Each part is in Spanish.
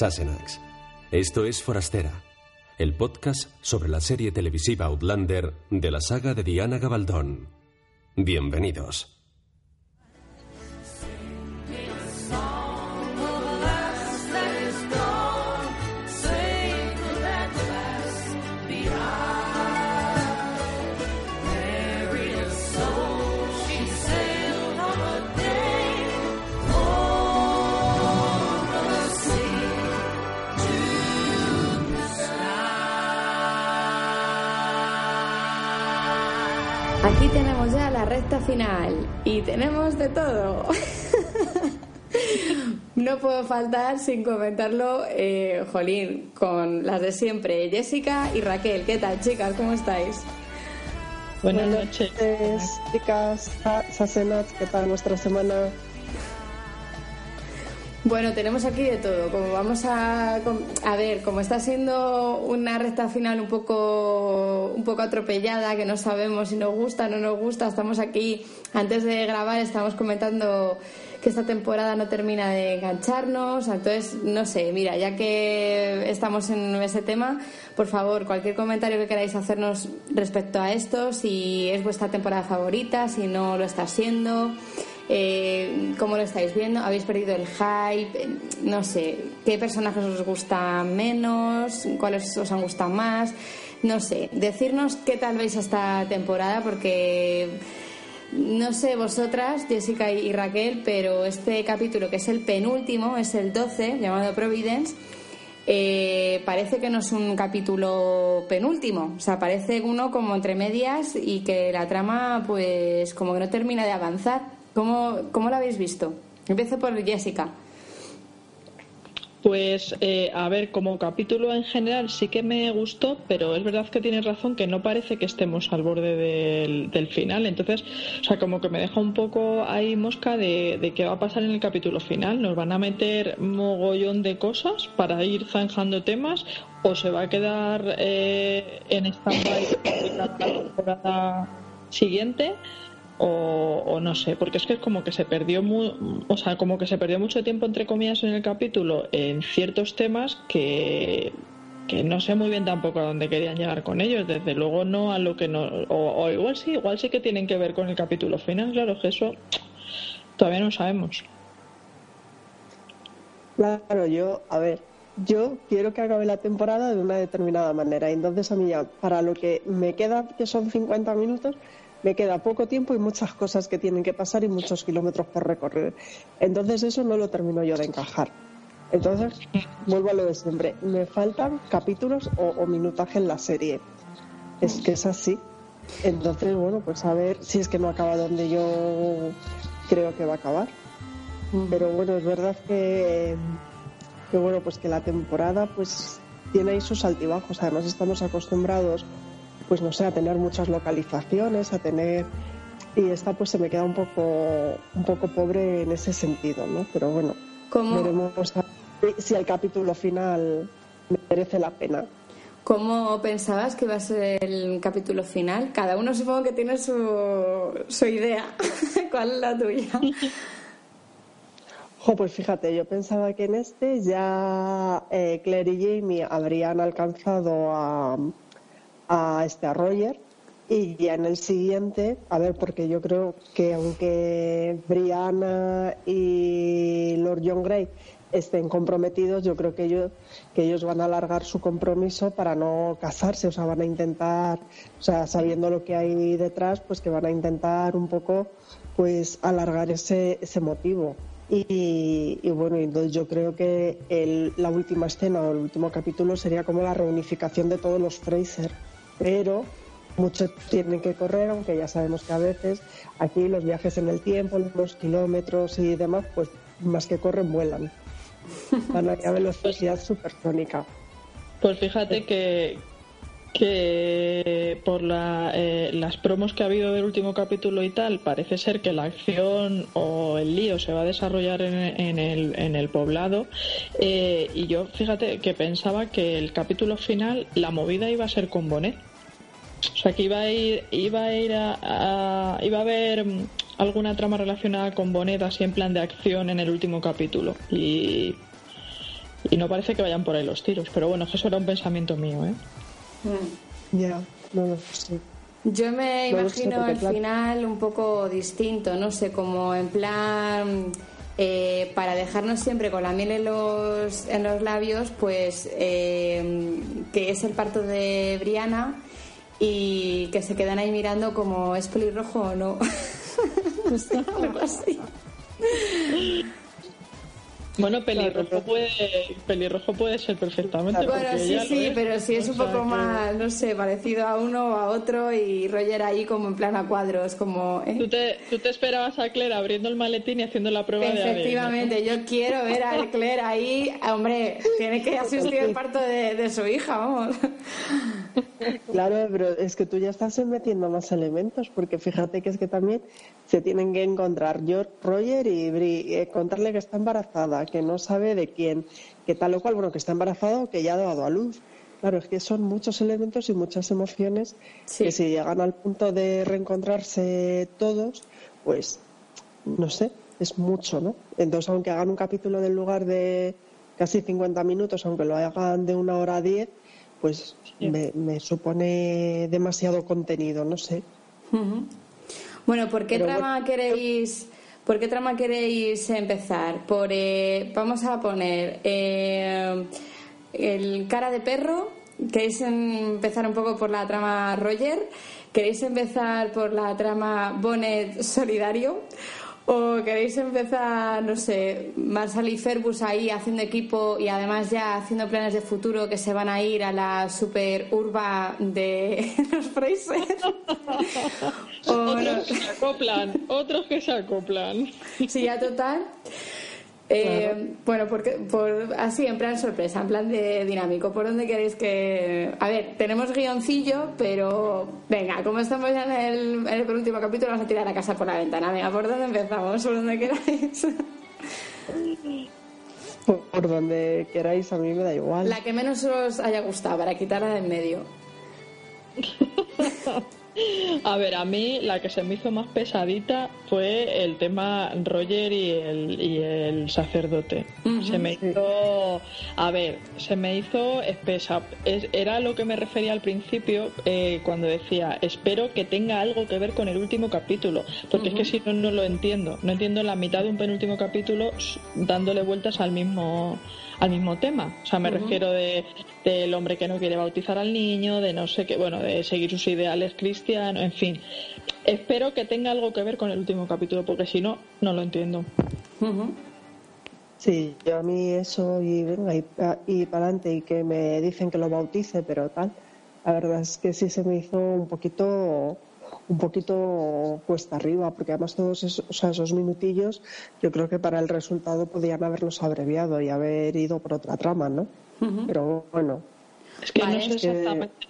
Sassenach. Esto es Forastera, el podcast sobre la serie televisiva Outlander de la saga de Diana Gabaldón. Bienvenidos. Final y tenemos de todo. no puedo faltar sin comentarlo, eh, Jolín, con las de siempre, Jessica y Raquel. ¿Qué tal, chicas? ¿Cómo estáis? Buenas noches, chicas. Sasenat, ¿qué tal nuestra semana? Bueno, tenemos aquí de todo. Como vamos a, a ver, como está siendo una recta final un poco, un poco atropellada, que no sabemos si nos gusta o no nos gusta, estamos aquí, antes de grabar, estamos comentando que esta temporada no termina de engancharnos. Entonces, no sé, mira, ya que estamos en ese tema, por favor, cualquier comentario que queráis hacernos respecto a esto, si es vuestra temporada favorita, si no lo está siendo. Eh, ¿Cómo lo estáis viendo? ¿Habéis perdido el hype? No sé, ¿qué personajes os gustan menos? ¿Cuáles os han gustado más? No sé, decirnos qué tal veis esta temporada porque no sé vosotras, Jessica y Raquel, pero este capítulo que es el penúltimo, es el 12, llamado Providence, eh, parece que no es un capítulo penúltimo, o sea, parece uno como entre medias y que la trama pues como que no termina de avanzar. ¿Cómo, cómo lo habéis visto? Empiezo por Jessica. Pues, eh, a ver, como capítulo en general sí que me gustó, pero es verdad que tienes razón que no parece que estemos al borde del, final. Entonces, o sea, como que me deja un poco ahí mosca de, qué va a pasar en el capítulo final. ¿Nos van a meter mogollón de cosas para ir zanjando temas o se va a quedar eh, en stand-by la temporada siguiente? O, no sé, porque es que es como que se perdió o sea, como que se perdió mucho tiempo entre comillas en el capítulo en ciertos temas que que no sé muy bien tampoco a dónde querían llegar con ellos, desde luego no a lo que no o, igual sí, igual sí que tienen que ver con el capítulo final, claro que eso todavía no sabemos. Claro, yo, a ver, yo quiero que acabe la temporada de una determinada manera. Entonces, a mí ya, para lo que me queda, que son 50 minutos, me queda poco tiempo y muchas cosas que tienen que pasar y muchos kilómetros por recorrer. Entonces eso no lo termino yo de encajar. Entonces, vuelvo a lo de siempre. Me faltan capítulos o, minutaje en la serie. Es que es así. Entonces, bueno, pues a ver si es que no acaba donde yo creo que va a acabar. Pero bueno, es verdad que, que bueno, pues que la temporada pues tiene ahí sus altibajos. Además estamos acostumbrados pues no sé, a tener muchas localizaciones, a tener y esta pues se me queda un poco un poco pobre en ese sentido, ¿no? Pero bueno, veremos si el capítulo final merece la pena. ¿Cómo pensabas que iba a ser el capítulo final? Cada uno supongo que tiene su, su idea. ¿Cuál es la tuya? Jo, pues fíjate, yo pensaba que en este ya eh, Claire y Jamie habrían alcanzado a, a este a Roger y ya en el siguiente, a ver, porque yo creo que aunque Brianna y Lord John Grey estén comprometidos, yo creo que ellos, que ellos van a alargar su compromiso para no casarse, o sea, van a intentar, o sea, sabiendo lo que hay detrás, pues que van a intentar un poco, pues, alargar ese, ese motivo. Y, y, bueno, entonces yo creo que el, la última escena o el último capítulo sería como la reunificación de todos los Fraser pero muchos tienen que correr, aunque ya sabemos que a veces aquí los viajes en el tiempo, los kilómetros y demás, pues más que corren, vuelan. Van a una velocidad supersónica. Pues fíjate que, que por la, eh, las promos que ha habido del último capítulo y tal, parece ser que la acción o el lío se va a desarrollar en, el, en el, poblado. Eh, y yo, fíjate que pensaba que el capítulo final, la movida iba a ser con Bonet. O sea, que iba a ir, iba a ir a, iba a haber mm, alguna trama relacionada con Bonet así en plan de acción en el último capítulo. Y, y no parece que vayan por ahí los tiros. Pero bueno, eso era un pensamiento mío, ¿eh? Mm. Ya, no lo sé. Yo me imagino el final un poco distinto, no sé, como en plan eh, para dejarnos siempre con la miel en los, en los labios, pues eh, que es el parto de Briana y que se quedan ahí mirando como es pelirrojo o no. Algo así. Bueno, pelirrojo puede, pelirrojo puede ser perfectamente. Bueno, sí, sí, pero sí es un poco más, no sé, parecido a uno o a otro y Roger ahí como en plan a cuadros, como... ¿eh? ¿Tú, te, ¿Tú, te, esperabas a Claire abriendo el maletín y haciendo la prueba de Efectivamente, yo quiero ver a Claire ahí, hombre, tiene que asistir el parto de, de su hija, vamos. Claro, pero es que tú ya estás metiendo más elementos, porque fíjate que es que también se tienen que encontrar Roger y Bri, eh, contarle que está embarazada, que no sabe de quién, que tal o cual, bueno, que está embarazada o que ya ha dado a luz. Claro, es que son muchos elementos y muchas emociones que si llegan al punto de reencontrarse todos, pues no sé, es mucho, ¿no? Entonces, aunque hagan un capítulo del lugar de casi 50 minutos, aunque lo hagan de una hora a diez, pues me, supone demasiado contenido, no sé. Bueno, ¿por qué trama queréis? ¿Por qué trama queréis empezar? Por, eh, vamos a poner eh, el cara de perro. ¿Queréis empezar un poco por la trama Roger? ¿Queréis empezar por la trama Bonnet solidario? ¿O queréis empezar, no sé, Marshall y Ferbus ahí haciendo equipo y además ya haciendo planes de futuro que se van a ir a la super urba de los Fraser? otros que se acoplan, otros que se acoplan. Sí, ya total. Eh, bueno, porque, por, así, en plan sorpresa, en plan de dinámico. ¿Por dónde queréis que.? A ver, tenemos guioncillo, pero. Venga, como estamos ya en el, en el penúltimo capítulo, vamos a tirar la casa por la ventana. Venga, ¿por dónde empezamos? ¿Por dónde queráis? por donde queráis, a mí me da igual. La que menos os haya gustado, para quitarla de en medio. A ver, a mí la que se me hizo más pesadita fue el tema Roger y el, y el sacerdote. Se me hizo, a ver, se me hizo espesa. era lo que me refería al principio eh, cuando decía, espero que tenga algo que ver con el último capítulo, porque es que si no, no lo entiendo. No entiendo la mitad de un penúltimo capítulo dándole vueltas al mismo al mismo tema. O sea, me refiero de del hombre que no quiere bautizar al niño, de no sé qué, bueno, de seguir sus ideales cristianos, en fin. Espero que tenga algo que ver con el último capítulo, porque si no, no lo entiendo. Sí, yo a mí eso y venga y, y para adelante y que me dicen que lo bautice, pero tal, la verdad es que sí se me hizo un poquito un poquito cuesta arriba, porque además todos esos, esos minutillos yo creo que para el resultado podían haberlos abreviado y haber ido por otra trama, ¿no? Pero bueno. Es que no sé exactamente.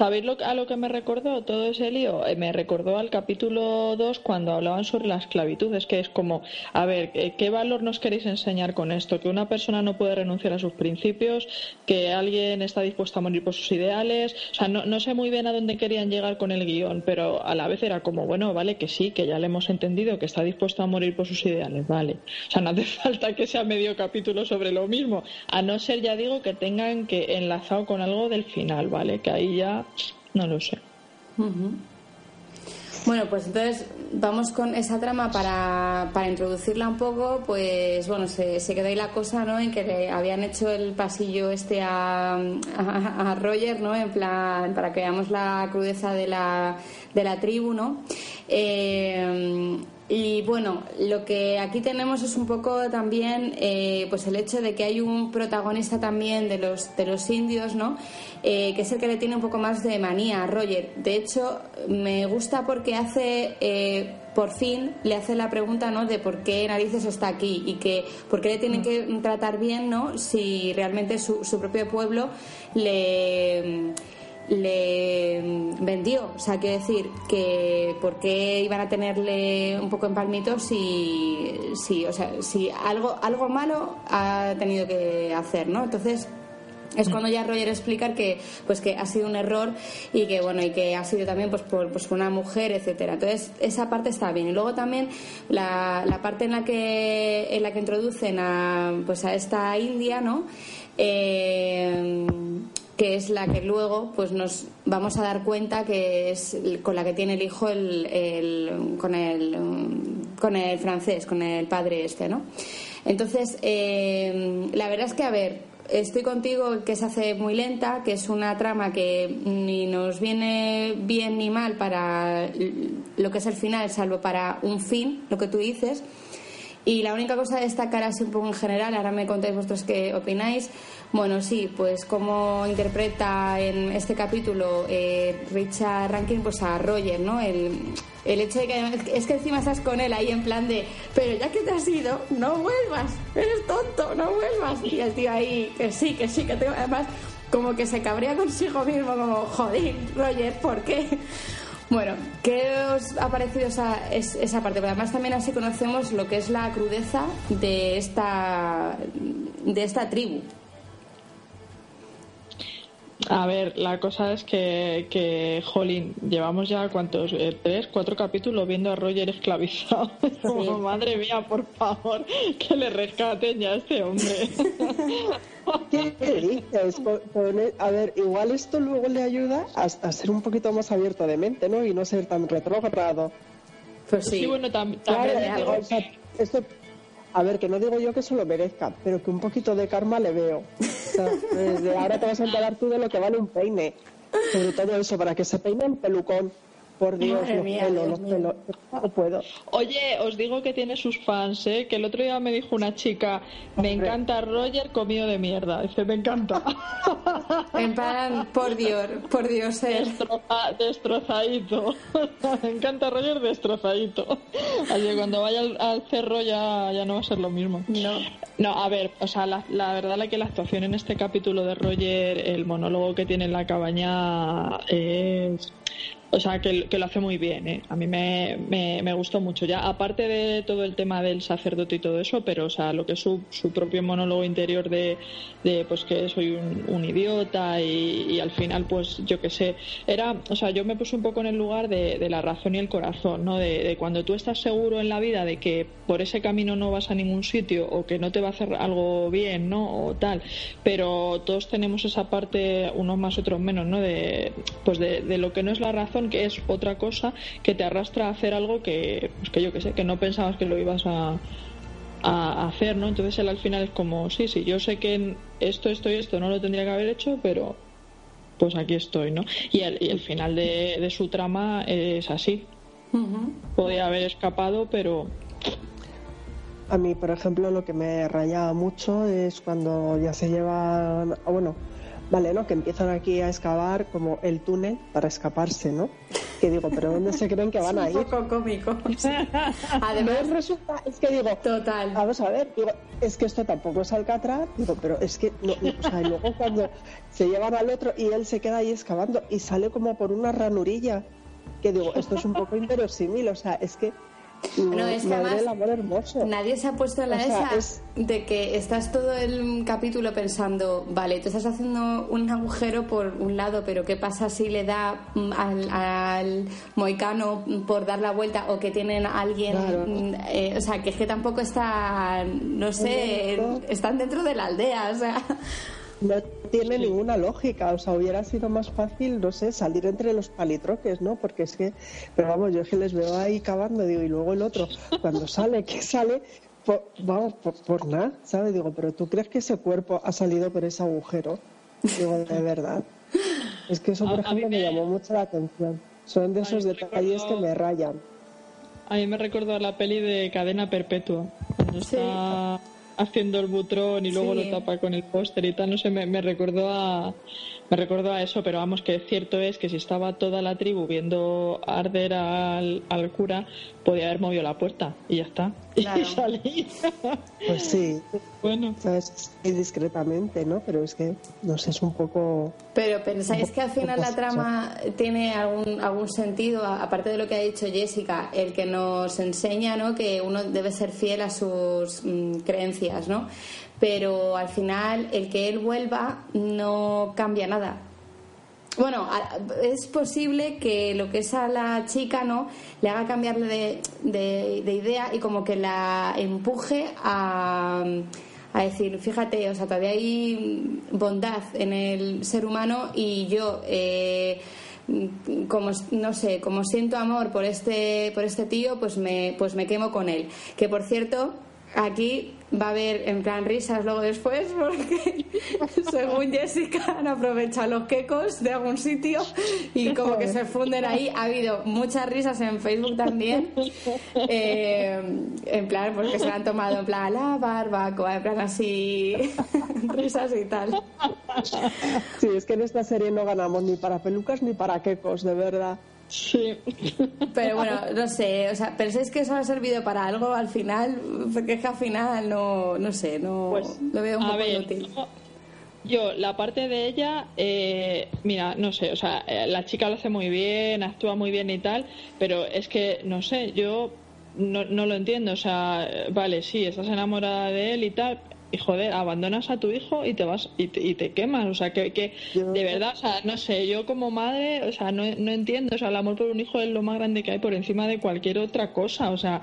¿Sabéis lo, a lo que me recordó todo ese lío? Eh, me recordó al capítulo 2 cuando hablaban sobre la esclavitud. Es que es como, a ver, ¿qué valor nos queréis enseñar con esto? Que una persona no puede renunciar a sus principios, que alguien está dispuesto a morir por sus ideales. O sea, no, no sé muy bien a dónde querían llegar con el guion, pero a la vez era como, bueno, vale, que sí, que ya le hemos entendido que está dispuesto a morir por sus ideales, vale. O sea, no hace falta que sea medio capítulo sobre lo mismo, a no ser, ya digo, que tengan que enlazado con algo del final, ¿vale? Que ahí ya no lo sé. Bueno, pues entonces vamos con esa trama para, para introducirla un poco. Pues bueno, se, se, quedó ahí la cosa, ¿no? En que le habían hecho el pasillo este a, a, Roger, ¿no? En plan, para que veamos la crudeza de la, de la tribu, ¿no? Eh, y bueno, lo que aquí tenemos es un poco también eh, pues el hecho de que hay un protagonista también de los, de los indios, ¿no? Eh, que es el que le tiene un poco más de manía a Roger. De hecho, me gusta porque hace, eh, por fin, le hace la pregunta, ¿no? De por qué narices está aquí y que por qué le tienen que tratar bien, ¿no? Si realmente su, su propio pueblo le le vendió. O sea, quiero decir que por qué iban a tenerle un poco en palmito si, si, o sea, si algo, algo malo ha tenido que hacer, ¿no? Entonces, es cuando ya Roger explica que pues que ha sido un error y que bueno y que ha sido también pues por pues, una mujer etcétera entonces esa parte está bien y luego también la, la parte en la que en la que introducen a pues a esta India no eh, que es la que luego pues nos vamos a dar cuenta que es con la que tiene el hijo el, con el con el francés con el padre este no entonces eh, la verdad es que a ver estoy contigo que se hace muy lenta, que es una trama que ni nos viene bien ni mal para lo que es el final, salvo para un fin, lo que tú dices. Y la única cosa a destacar así un poco en general, ahora me contáis vosotros qué opináis. Bueno, sí, pues cómo interpreta en este capítulo eh, Richard Rankin pues a Roger, ¿no? El, el hecho de que es que encima estás con él ahí en plan de, pero ya que te has ido, no vuelvas, eres tonto, no vuelvas. Y el tío ahí, que sí, que sí, que tengo, además como que se cabrea consigo mismo, como, joder, Roger, ¿por qué? Bueno, ¿qué os ha parecido esa, esa parte? Pero además también así conocemos lo que es la crudeza de esta, de esta tribu. A ver, la cosa es que, que Jolín, llevamos ya cuántos, eh, tres, cuatro capítulos viendo a Roger esclavizado. madre mía, por favor, que le rescaten ya a este hombre. ¿Qué dices? A ver, igual esto luego le ayuda a, ser un poquito más abierto de mente, ¿no? Y no ser tan retrógrado. Pues sí. bueno, también. esto, a ver, que no digo yo que se lo merezca, pero que un poquito de karma le veo. desde ahora te vas a enterar tú de lo que vale un peine. Sobre todo eso, para que se peine el pelucón. Por Dios, los pelos, los pelos. No puedo. Oye, os digo que tiene sus fans, ¿eh? Que el otro día me dijo una chica, me encanta Roger comido de mierda. Dice, me encanta. En plan, por Dios, por Dios, eh. destrozadito. me encanta Roger destrozadito. Así que cuando vaya al, cerro ya, ya no va a ser lo mismo. No. No, a ver, o sea, la, la verdad la que la actuación en este capítulo de Roger, el monólogo que tiene en la cabaña es o sea, que, lo hace muy bien, ¿eh? A mí me, me, gustó mucho. Ya, aparte de todo el tema del sacerdote y todo eso, pero, o sea, lo que es su, su propio monólogo interior de, de pues, que soy un, idiota y, al final, pues, yo qué sé. Era, o sea, yo me puse un poco en el lugar de, la razón y el corazón, ¿no? De, de, cuando tú estás seguro en la vida de que por ese camino no vas a ningún sitio o que no te va a hacer algo bien, ¿no? O tal. Pero todos tenemos esa parte, unos más, otros menos, ¿no? De, pues, de lo que no es la razón que es otra cosa que te arrastra a hacer algo que, pues que yo que sé, que no pensabas que lo ibas a, a hacer, ¿no? Entonces él al final es como, sí, sí, yo sé que esto, esto y esto no lo tendría que haber hecho, pero pues aquí estoy, ¿no? Y el, y el final de, de, su trama es así. Podía haber escapado, pero... A mí, por ejemplo, lo que me rayaba mucho es cuando ya se llevan, bueno, Vale, ¿no? Que empiezan aquí a excavar como el túnel para escaparse, ¿no? Que digo, ¿pero dónde se creen que van a ir? un poco cómico. Además, resulta, es que digo, total. Vamos a ver, digo, es que esto tampoco es Alcatraz, digo, pero es que, no, o sea, luego cuando se llevan al otro y él se queda ahí excavando y sale como por una ranurilla, que digo, esto es un poco inverosímil, o sea, es que no, es que además hermoso. nadie se ha puesto en la esa de que estás todo el capítulo pensando, vale, tú estás haciendo un agujero por un lado, pero ¿qué pasa si le da mm, al, moicano por dar la vuelta o que tienen a alguien, mm, eh, o sea, que es que tampoco está, no sé, están dentro de la aldea, o sea no tiene ninguna lógica. O sea, hubiera sido más fácil, no sé, salir entre los palitroques, ¿no? Porque es que, pero vamos, yo es que les veo ahí cavando, digo, y luego el otro, cuando sale, que sale, vamos, por, nada, ¿sabes? Digo, pero ¿tú crees que ese cuerpo ha salido por ese agujero? Digo, de verdad. Es que eso, por ejemplo, me... llamó mucho la atención. Son de esos detalles que me rayan. A mí me recordó a la peli de Cadena Perpetua. Cuando está haciendo el butrón y luego lo tapa con el póster y tal, no sé, me, me recordó a me recordó a eso, pero vamos, que cierto es que si estaba toda la tribu viendo arder al, al cura, podía haber movido la puerta y ya está. Y salí. Pues sí. Bueno. ¿Sabes? discretamente, ¿no? Pero es que, no sé, es un poco... Pero pensáis que al final la trama tiene algún, algún sentido, aparte de lo que ha dicho Jessica, el que nos enseña, ¿no? Que uno debe ser fiel a sus mm, creencias ¿no? Pero al final el que él vuelva no cambia nada. Bueno, es posible que lo que es a la chica, ¿no? Le haga cambiarle de, de idea y como que la empuje a a decir, fíjate, o sea, todavía hay bondad en el ser humano y yo, eh, como no sé, como siento amor por este, por este tío, pues me, pues me quemo con él. Que por cierto, aquí va a haber en plan risas luego después porque según Jessica han aprovechado los quecos de algún sitio y como que se funden ahí. Ha habido muchas risas en Facebook también. Eh, en plan porque se han tomado en plan la barbacoa en plan así risas y tal. Sí es que en esta serie no ganamos ni para pelucas ni para quecos de verdad Sí. Pero bueno, no sé, o sea, ¿pensáis que eso ha servido para algo al final? Porque es que al final no, no sé, no pues, lo veo un poco inútil. Yo, la parte de ella, eh, mira, no sé, o sea, eh, la chica lo hace muy bien, actúa muy bien y tal, pero es que, no sé, yo no, no lo entiendo, o sea, vale, sí, estás enamorada de él y tal, y joder, abandonas a tu hijo y te vas y te, y te quemas, o sea, que, que de verdad, o sea, no sé, yo como madre, o sea, no, no entiendo, o sea, el amor por un hijo es lo más grande que hay por encima de cualquier otra cosa, o sea,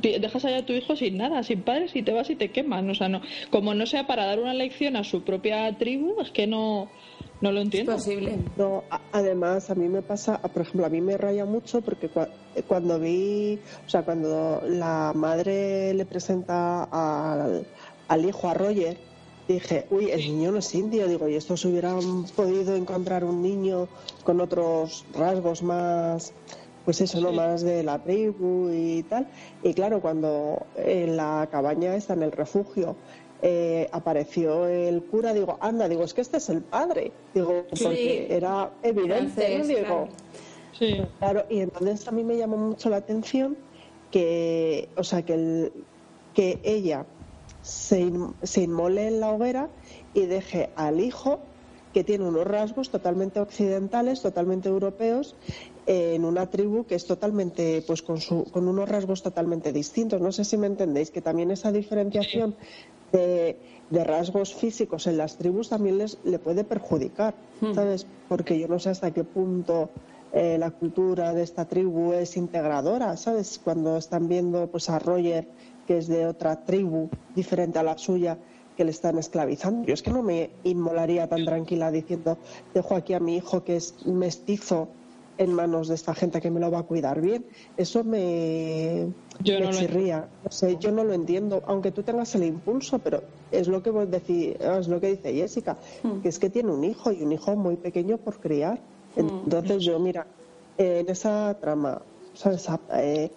dejas allá a tu hijo sin nada, sin padres y te vas y te quemas, o sea, no, como no sea para dar una lección a su propia tribu, es que no, no lo entiendo. Es posible. No, además, a mí me pasa, por ejemplo, a mí me raya mucho porque cuando vi, o sea, cuando la madre le presenta al al hijo, a Roger, dije, uy, el niño no es indio. Digo, y estos hubieran podido encontrar un niño con otros rasgos más, pues eso, ¿no? Más de la tribu y tal. Y claro, cuando en la cabaña está en el refugio eh, apareció el cura, digo, anda, digo, es que este es el padre. Digo, porque era evidente, Digo, sí. claro, y entonces a mí me llamó mucho la atención que, o sea, que, el, que ella se, se inmole en la hoguera y deje al hijo que tiene unos rasgos totalmente occidentales, totalmente europeos, en una tribu que es totalmente, pues con, su, con unos rasgos totalmente distintos. No sé si me entendéis, que también esa diferenciación de, rasgos físicos en las tribus también les le puede perjudicar, hmm. ¿sabes? Porque yo no sé hasta qué punto eh, la cultura de esta tribu es integradora, ¿sabes? Cuando están viendo pues a Roger que es de otra tribu diferente a la suya que le están esclavizando. Yo es que no me inmolaría tan tranquila diciendo, dejo aquí a mi hijo que es mestizo en manos de esta gente que me lo va a cuidar bien. Eso me, yo no chirría. Lo yo no lo entiendo, aunque tú tengas el impulso, pero es lo que vos decís, es lo que dice Jessica, hmm. que es que tiene un hijo y un hijo muy pequeño por criar. Hmm. Entonces yo, mira, en esa trama, ¿sabes? Eh,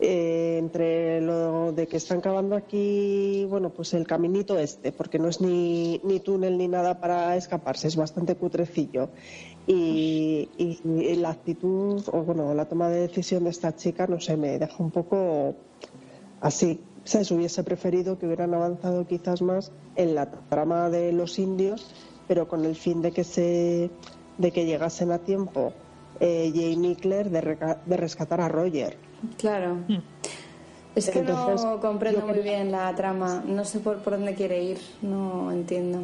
eh, entre lo de que están cavando aquí, bueno, pues el caminito este, porque no es ni, ni túnel ni nada para escaparse, es bastante cutrecillo. Y, la actitud, o bueno, la toma de decisión de esta chica, no sé, me deja un poco así. Se hubiese preferido que hubieran avanzado quizás más en la trama de los indios, pero con el fin de que se de que llegasen a tiempo eh, Jamie Claire de, de rescatar a Roger Claro. Mm. Es que no comprendo muy bien la trama, no sé por, por dónde quiere ir, no entiendo.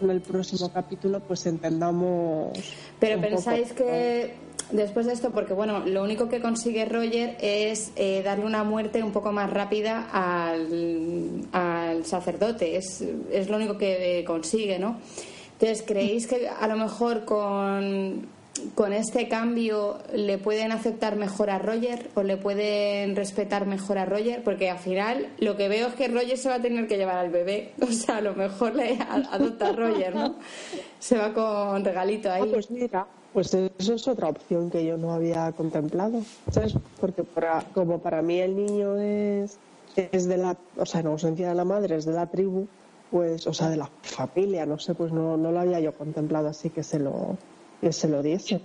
En el próximo capítulo pues entendamos... Pero pensáis que después de esto, porque bueno, lo único que consigue Roger es eh, darle una muerte un poco más rápida al, al sacerdote, es, es lo único que consigue, ¿no? Entonces, ¿creéis que a lo mejor con con este cambio le pueden aceptar mejor a Roger o le pueden respetar mejor a Roger porque al final lo que veo es que Roger se va a tener que llevar al bebé. O sea a lo mejor le adopta a Roger no se va con regalito ahí. Pues mira pues eso es otra opción que yo no había contemplado sabes porque como para mí el niño es es de la o sea en ausencia de la madre es de la tribu pues o sea de la familia no sé pues no no lo había yo contemplado así que se lo que se lo diese,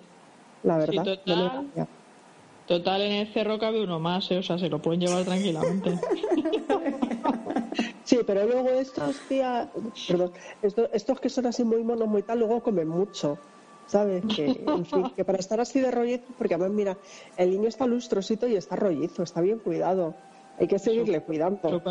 la verdad. total, en el cerro cabe uno más, ¿eh? o sea, se lo pueden llevar tranquilamente. sí, pero luego estos, tía, perdón, estos, estos que son así muy monos, muy tal, luego comen mucho. ¿sabes? Que, en fin, que para estar así de rollizo, porque además, mira, el niño está lustrosito y está rollizo, está bien cuidado. Hay que seguirle cuidando.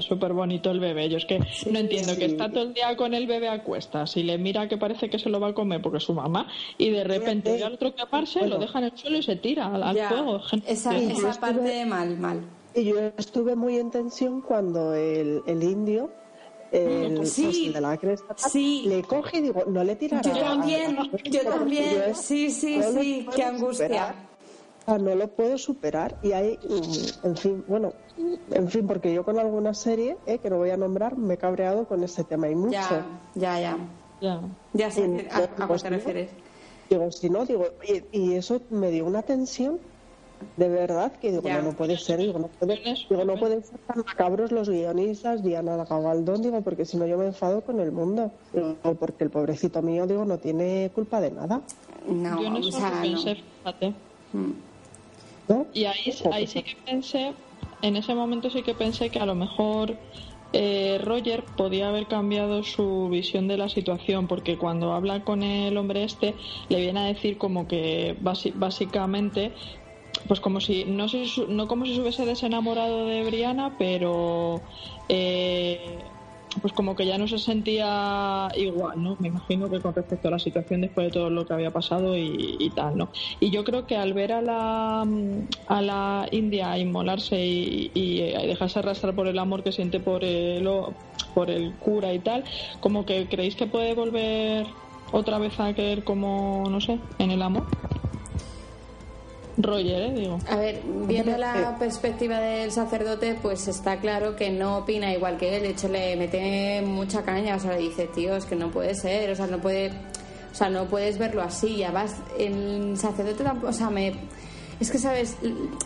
Súper bonito el bebé. Yo es que no entiendo que está todo el día con el bebé a cuestas y le mira que parece que se lo va a comer porque es su mamá y de repente ve al otro que aparece, lo deja en el suelo y se tira al, fuego. Esa, esa parte mal, mal. Y yo estuve muy en tensión cuando el, el indio el, pues sí, de la cresta, le coge y digo, no le tirará. Yo también, yo también, sí, sí, sí, qué angustia. No lo puedo superar y hay, mm, en fin, bueno, en fin, porque yo con alguna serie, eh, que no voy a nombrar, me he cabreado con ese tema y mucho. Ya, ya, ya. Ya, ya sé a, a, qué te refieres. Digo, si no, digo, y, y, eso me dio una tensión de verdad que digo, no, puede ser, digo, no puede, digo, no pueden ser tan macabros los guionistas, Diana Gabaldón, digo, porque si no yo me enfado con el mundo, o porque el pobrecito mío, digo, no tiene culpa de nada. No, yo no o sea, pensé, fíjate. Mm. Y ahí, ahí sí que pensé, en ese momento sí que pensé que a lo mejor eh, Roger podía haber cambiado su visión de la situación porque cuando habla con el hombre este le viene a decir como que básicamente pues como si no no como si se hubiese desenamorado de Briana pero eh, pues como que ya no se sentía igual no me imagino que con respecto a la situación después de todo lo que había pasado y, tal no y yo creo que al ver a la a la India inmolarse y, y, dejarse arrastrar por el amor que siente por el por el cura y tal como que creéis que puede volver otra vez a creer como no sé en el amor Roger, ¿eh? digo. A ver, viendo la perspectiva del sacerdote, pues está claro que no opina igual que él. De hecho, le mete mucha caña. O sea, le dice, tío, es que no puede ser. O sea, no puede. O sea, no puedes verlo así. Ya vas. El sacerdote tampoco. O sea, me. Es que, ¿sabes?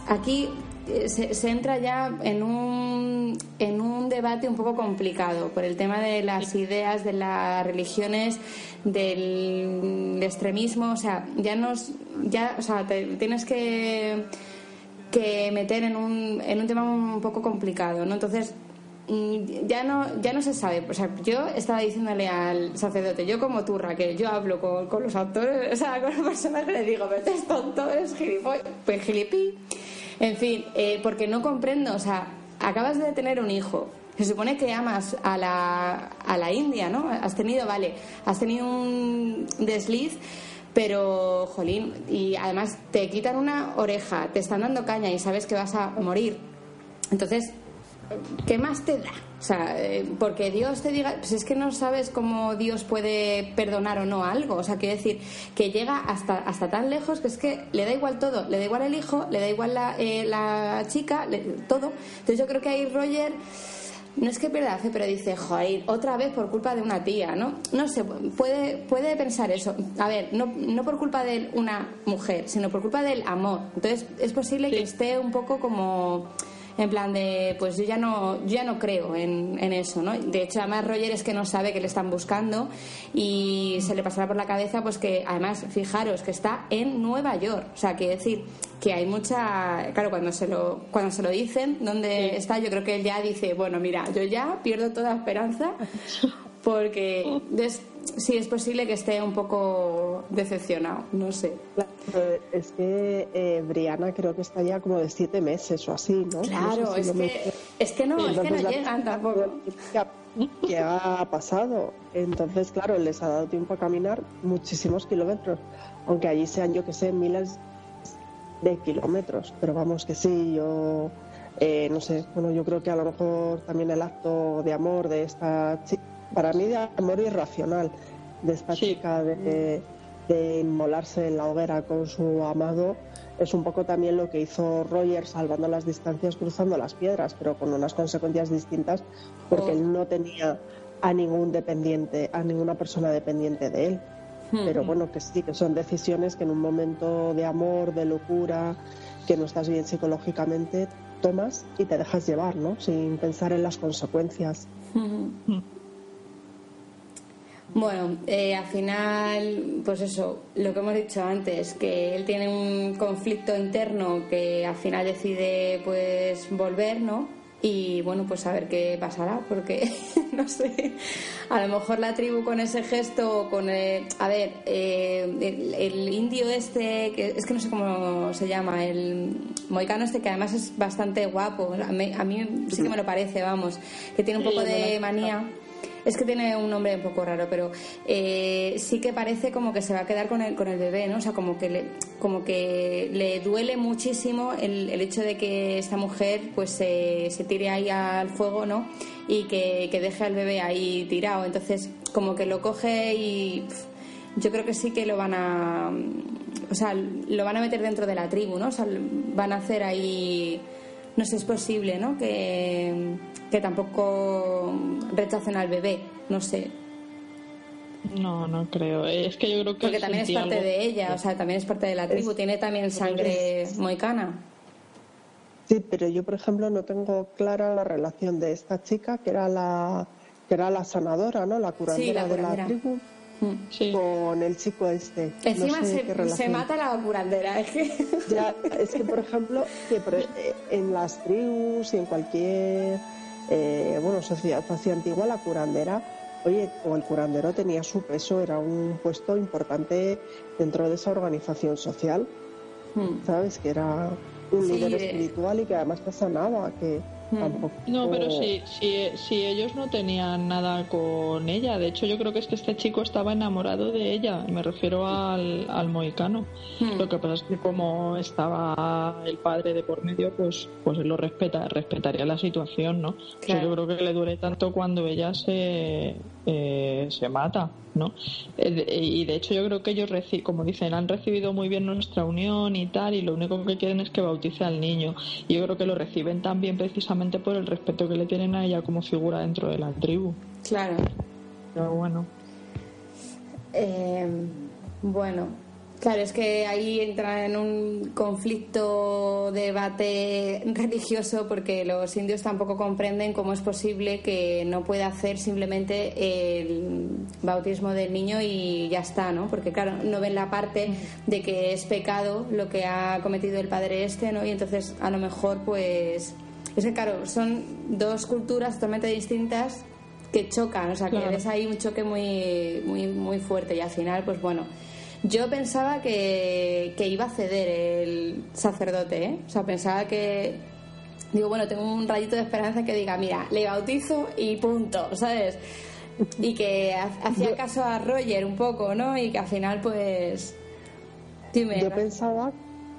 Aquí eh, se, entra ya en un, en un debate un poco complicado por el tema de las ideas, de las religiones, del extremismo. O sea, ya nos. Ya, o sea, te tienes que, que meter en un, en un tema un poco complicado, ¿no? Entonces mm, ya no ya no se sabe o sea yo estaba diciéndole al sacerdote yo como tú Raquel yo hablo con, con los actores o sea con los personajes le digo pero es tonto eres gilipollas pues gilipí en fin, eh, porque no comprendo, o sea, acabas de tener un hijo, se supone que amas a la, a la India, ¿no? Has tenido, vale, has tenido un desliz, pero, jolín, y además te quitan una oreja, te están dando caña y sabes que vas a morir. Entonces, ¿qué más te da? O sea, eh, porque Dios te diga, pues es que no sabes cómo Dios puede perdonar o no algo. O sea, quiere decir que llega hasta, hasta tan lejos que es que le da igual todo. Le da igual el hijo, le da igual la, eh, la chica, todo. Entonces yo creo que ahí Roger no es que pierda fe, pero dice, joder, otra vez por culpa de una tía, ¿no? No sé, puede, puede pensar eso. A ver, no, no por culpa de una mujer, sino por culpa del amor. Entonces es posible que esté un poco como en plan de, pues yo ya no, ya no creo en, en, eso, ¿no? De hecho, además Roger es que no sabe que le están buscando y se le pasará por la cabeza, pues que además, fijaros, que está en Nueva York, o sea, quiere decir que hay mucha, claro, cuando se lo, cuando se lo dicen, ¿dónde está? Yo creo que él ya dice, bueno, mira, yo ya pierdo toda esperanza porque sí es posible que esté un poco decepcionado, no sé. es que eh, Briana creo que está ya como de siete meses o así, ¿no? Claro, es, que, es, que, no, es que no llegan tampoco. ¿Qué ha pasado? Entonces, claro, les ha dado tiempo a caminar muchísimos kilómetros, aunque allí sean, yo que sé, miles de kilómetros, pero vamos que sí, yo eh, no sé, bueno, yo creo que a lo mejor también el acto de amor de esta chica para mí de amor irracional de esta chica de, inmolarse en la hoguera con su amado es un poco también lo que hizo Roger salvando las distancias cruzando las piedras, pero con unas consecuencias distintas porque él no tenía a ningún dependiente, a ninguna persona dependiente de él. Hmm. Pero bueno, que sí, que son decisiones que en un momento de amor, de locura, que no estás bien psicológicamente, tomas y te dejas llevar, ¿no? Sin pensar en las consecuencias. Hmm. Bueno, eh, al final, pues eso, lo que hemos dicho antes, que él tiene un conflicto interno que al final decide pues volver, ¿no? y bueno, pues a ver qué pasará, porque no sé, a lo mejor la tribu con ese gesto, con el, a ver, eh, el, indio este, que es que no sé cómo se llama, el moicano este que además es bastante guapo, a mí, a mí sí que me lo parece, vamos, que tiene un poco de manía. Es que tiene un nombre un poco raro, pero eh, sí que parece como que se va a quedar con el, con el bebé, ¿no? O sea, como que le, como que le duele muchísimo el, el hecho de que esta mujer pues se, tire ahí al fuego, ¿no? Y que, que, deje al bebé ahí tirado. Entonces, como que lo coge y yo creo que sí que lo van a. O sea, lo van a meter dentro de la tribu, ¿no? O sea, van a hacer ahí. No sé, es posible, ¿no? Que que tampoco rechacen al bebé, no sé. No, no creo. Es que yo creo que. Porque también es parte de ella, o sea, también es parte de la tribu, tiene también sangre moicana. Sí, pero yo, por ejemplo, no tengo clara la relación de esta chica, que era la, que era la sanadora, ¿no? La curandera, de la tribu. Mm. con el chico este. Encima se, mata la curandera. Es que... Ya, es que, por ejemplo, que eh, en las tribus y en cualquier eh, bueno, sociedad hacia antigua, la curandera, oye, o el curandero tenía su peso, era un puesto importante dentro de esa organización social, hmm. ¿sabes? Que era un líder espiritual y que además te sanaba, que No, pero si, si, ellos no tenían nada con ella. De hecho, yo creo que es que este chico estaba enamorado de ella. Me refiero al, al mohicano. Hmm. Lo que pasa es que como estaba el padre de por medio, pues, pues él lo respeta, respetaría la situación, ¿no? yo creo que le duele tanto cuando ella se, eh, se mata, ¿no? Eh, y de hecho yo creo que ellos, como dicen, han recibido muy bien nuestra unión y tal, y lo único que quieren es que bautice al niño. Y yo creo que lo reciben también precisamente por el respeto que le tienen a ella como figura dentro de la tribu. Claro. Pero bueno. Eh, bueno, Claro, es que ahí entra en un conflicto, debate religioso, porque los indios tampoco comprenden cómo es posible que no pueda hacer simplemente el bautismo del niño y ya está, ¿no? Porque, claro, no ven la parte de que es pecado lo que ha cometido el padre este, ¿no? Y entonces, a lo mejor, pues. Es que, claro, son dos culturas totalmente distintas que chocan, o sea, que ves ahí un choque muy, muy, muy fuerte y al final, pues bueno yo pensaba que, iba a ceder el sacerdote, ¿eh? O sea, pensaba que. Digo, bueno, tengo un rayito de esperanza que diga, mira, le bautizo y punto, ¿sabes? Y que hacía caso a Roger un poco, ¿no? Y que al final, pues. Dime. Yo pensaba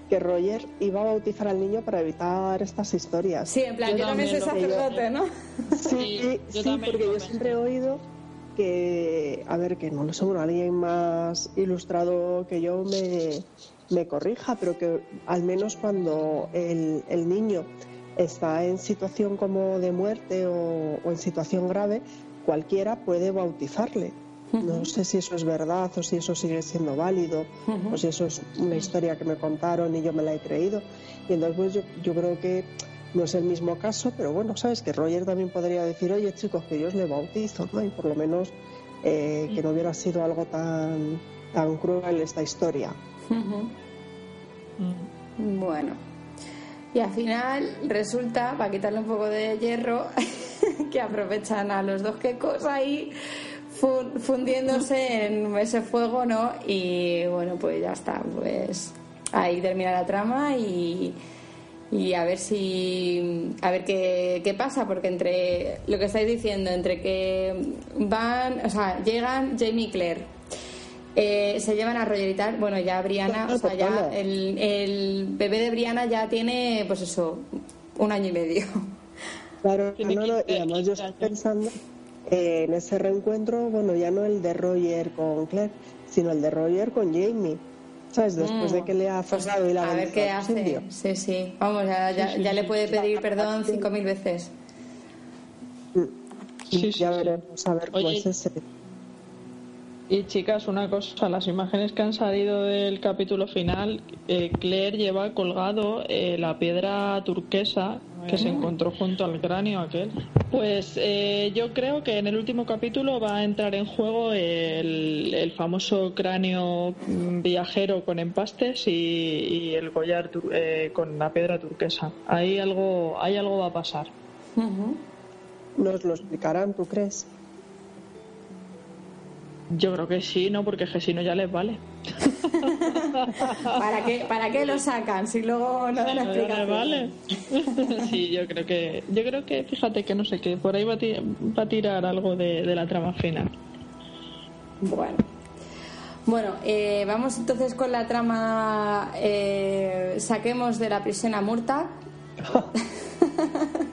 que Roger iba a bautizar al niño para evitar estas historias. Sí, en plan, yo, también soy sacerdote, ¿no? Sí, sí, porque yo siempre he oído que, a ver, que no lo seguro, alguien más ilustrado que yo me, me corrija, pero que al menos cuando el, el niño está en situación como de muerte o, en situación grave, cualquiera puede bautizarle. No sé si eso es verdad o si eso sigue siendo válido o si eso es una historia que me contaron y yo me la he creído. Y entonces pues yo, yo creo que no es el mismo caso, pero bueno, sabes que Roger también podría decir, oye chicos, que Dios le bautizo, ¿no? Y por lo menos eh, que no hubiera sido algo tan, tan cruel esta historia. Bueno, y al final resulta, para quitarle un poco de hierro, que aprovechan a los dos quecos ahí fundiéndose en ese fuego, ¿no? Y bueno, pues ya está, pues ahí termina la trama y y a ver si a ver qué, qué, pasa porque entre lo que estáis diciendo entre que van o sea llegan Jamie y Claire eh, se llevan a Roger y tal bueno ya Brianna o sea ya el, el, bebé de Brianna ya tiene pues eso un año y medio. Claro no, no, y además yo estoy pensando en ese reencuentro bueno ya no el de Roger con Claire sino el de Roger con Jamie ¿Sabes? Después de mm. que le ha fallado y la A ver qué hace. Sí, sí. Vamos, ya, ya, le puede pedir perdón cinco mil veces. Mm. Sí, ya veremos a ver cuál es ese. Y chicas, una cosa, las imágenes que han salido del capítulo final, eh, Claire lleva colgado eh, la piedra turquesa que se encontró junto al cráneo aquel. Pues eh, yo creo que en el último capítulo va a entrar en juego el, famoso cráneo viajero con empastes y, el collar con la piedra turquesa. Ahí algo, ahí algo va a pasar. ¿Nos lo explicarán, tú crees? Yo creo que sí, ¿no? Porque que si no ya les vale. ¿Para qué, ¿Para qué lo sacan si luego no dan No, explicación? vale. sí, yo creo que, yo creo que, fíjate que no sé qué, por ahí va a, ti- va a tirar algo de, de la trama final. Bueno. Bueno, eh, vamos entonces con la trama. eh, saquemos de la prisión a Murta.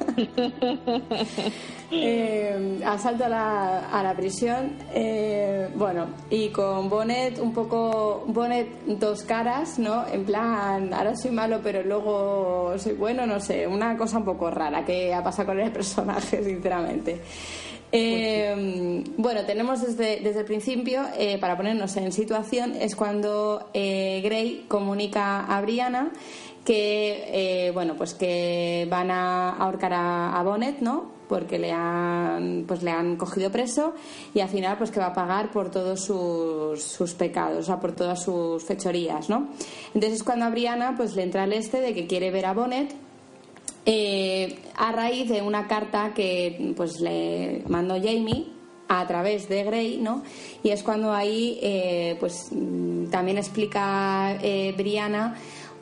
Eh, asalto a la, a la prisión. eh, bueno, y con Bonnet un poco. Bonnet dos caras, ¿no? En plan, ahora soy malo, pero luego soy bueno, no sé. Una cosa un poco rara que ha pasado con el personaje, sinceramente. Eh, bueno, tenemos desde, desde el principio, eh, para ponernos en situación, es cuando eh, Gray comunica a Brianna que, eh, bueno, pues que van a ahorcar a, Bonnet, ¿no? Porque le han, pues le han cogido preso y al final, pues que va a pagar por todos sus, sus pecados, o sea, por todas sus fechorías, ¿no? Entonces es cuando a Brianna, pues le entra el este de que quiere ver a Bonnet eh, a raíz de una carta que pues le mandó Jamie a través de Grey, ¿no? Y es cuando ahí eh, pues mm, también explica eh, Brianna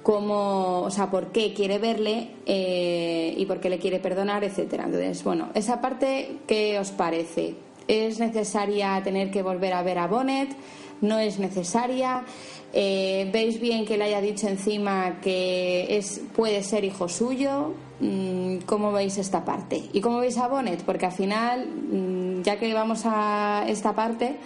cómo, o sea, por qué quiere verle eh, y por qué le quiere perdonar, etcétera. Entonces, bueno, esa parte, ¿qué os parece? ¿Es necesaria tener que volver a ver a Bonnet? ¿No es necesaria? Eh, ¿Veis bien que le haya dicho encima que es, puede ser hijo suyo? Mm, ¿Cómo veis esta parte? ¿Y cómo veis a Bonnet? Porque al final, mm, ya que vamos a esta parte,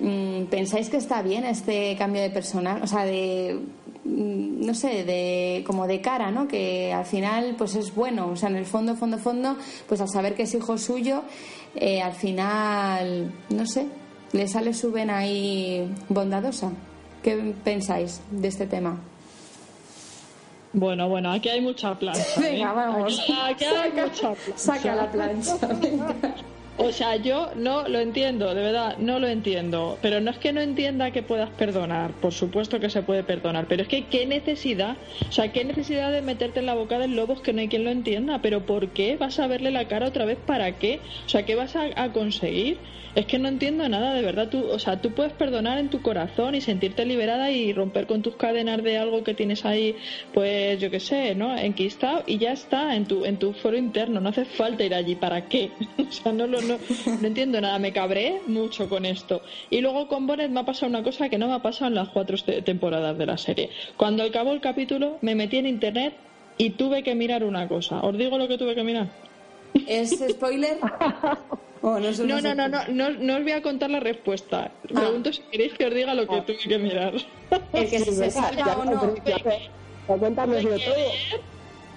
mm, ¿pensáis que está bien este cambio de personal? O sea, de no sé, de como de cara, ¿no? Que al final pues es bueno, o sea, en el fondo, fondo, fondo, pues al saber que es hijo suyo, eh, al final, no sé, le sale su vena ahí bondadosa. ¿Qué pensáis de este tema? Bueno, bueno, aquí hay mucha plancha. ¿eh? Venga, vamos. Aquí, aquí hay Saca- mucha plancha. Saca la plancha. venga. O sea, yo no lo entiendo, de verdad, no lo entiendo. Pero no es que no entienda que puedas perdonar, por supuesto que se puede perdonar, pero es que qué necesidad, o sea, qué necesidad de meterte en la boca del lobo que no hay quien lo entienda. Pero ¿por qué vas a verle la cara otra vez? ¿Para qué? O sea, ¿qué vas a, a conseguir? Es que no entiendo nada, de verdad. Tú, o sea, tú puedes perdonar en tu corazón y sentirte liberada y romper con tus cadenas de algo que tienes ahí, pues yo qué sé, ¿no? Enquistado y ya está en tu en tu foro interno. No hace falta ir allí. ¿Para qué? o sea, no, lo- no, no entiendo nada. Me cabré mucho con esto. Y luego con Bonnet me ha pasado una cosa que no me ha pasado en las cuatro te- temporadas de la serie. Cuando acabó el capítulo, me metí en internet y tuve que mirar una cosa. ¿Os digo lo que tuve que mirar? ¿Es spoiler? ¿O no, No, no, no, no, no, os voy a contar la respuesta. Ah. Pregunto si queréis que os diga lo que tuve que mirar. El que se venga, salga ya, o no. Tuve que leer,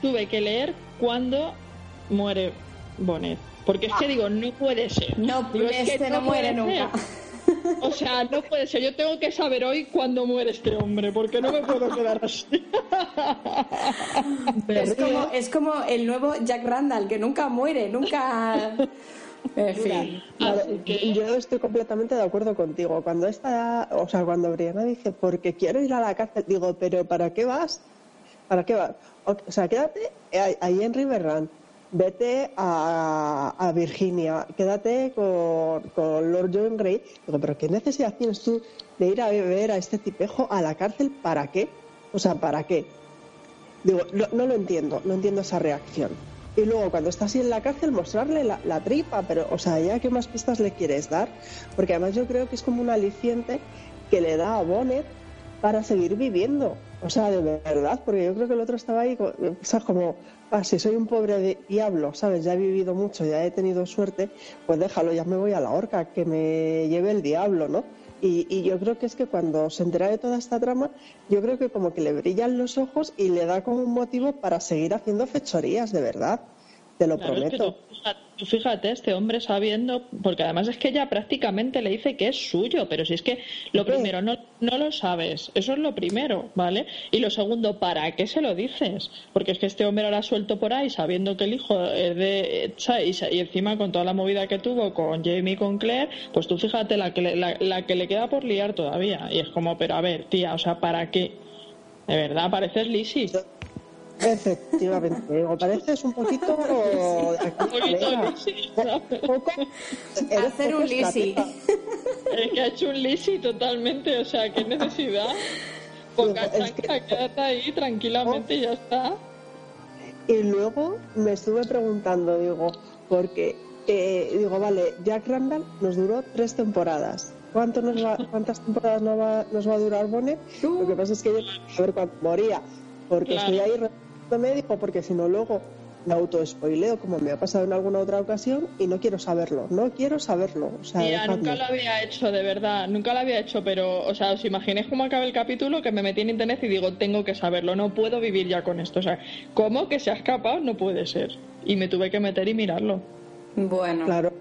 tuve que leer cuando muere Bonnet. Porque es que digo, no puede ser. No, Digo, es que este no muere nunca. ser. O sea, no puede ser. Yo tengo que saber hoy cuándo muere este hombre, porque no me puedo quedar así. Es como, es como el nuevo Jack Randall, que nunca muere, nunca. En fin. Claro, que- Yo estoy completamente de acuerdo contigo. Cuando esta, o sea, cuando Brianna dice, porque quiero ir a la cárcel, digo, pero ¿para qué vas? ¿Para qué vas? O sea, quédate ahí- ahí en Riverrun, vete a, a Virginia, quédate con, Lord John Grey. Digo, pero ¿qué necesidad tienes tú de ir a ver a este tipejo a la cárcel? ¿Para qué? O sea, ¿para qué? Digo, no, no lo entiendo, no entiendo esa reacción. Y luego, cuando está así en la cárcel, mostrarle la, la tripa, pero, o sea, ya qué más pistas le quieres dar. Porque además yo creo que es como un aliciente que le da a Bonnet para seguir viviendo. O sea, de verdad, porque yo creo que el otro estaba ahí, o sea, como, ah, si soy un pobre diablo, ¿sabes? Ya he vivido mucho, ya he tenido suerte, pues déjalo, ya me voy a la horca, que me lleve el diablo, ¿no? Y, y yo creo que es que cuando se entera de toda esta trama, yo creo que como que le brillan los ojos y le da como un motivo para seguir haciendo fechorías, de verdad. Te lo Claro, es que prometo. tú fíjate, tú fíjate, este hombre sabiendo, porque además es que ella prácticamente le dice que es suyo, pero si es que lo primero no, no lo sabes, eso es lo primero, ¿vale? Y lo segundo, ¿para qué se lo dices? Porque es que este hombre ahora suelto por ahí sabiendo que el hijo es de y, encima con toda la movida que tuvo con Jamie y con Claire, pues tú fíjate la que le, la, la que le queda por liar todavía. Y es como, pero a ver, tía, o sea, ¿para qué? De verdad, pareces Lizzie. Efectivamente, digo, pareces un poquito. poco, Hacer un lisi. Es que ha hecho un lisi totalmente, o sea, qué necesidad. Poca chanca, quédate ahí tranquilamente y ya está. Y luego me estuve preguntando, digo, porque, eh, digo, vale, Jack Randall nos duró tres temporadas. ¿Cuánto nos va, ¿Cuántas temporadas nos va, nos va a durar Bonnet? Lo que pasa es que yo a ver cuánto moría, porque estoy ahí médico, porque si no luego me auto-spoileo como me ha pasado en alguna otra ocasión y no quiero saberlo, no quiero saberlo. O sea, Mira, nunca lo había hecho, de verdad, nunca lo había hecho, pero, o sea, os imaginéis cómo acaba el capítulo que me metí en internet y digo, tengo que saberlo, no puedo vivir ya con esto. O sea, ¿cómo que se ha escapado? No puede ser. Y me tuve que meter y mirarlo. Bueno. Claro.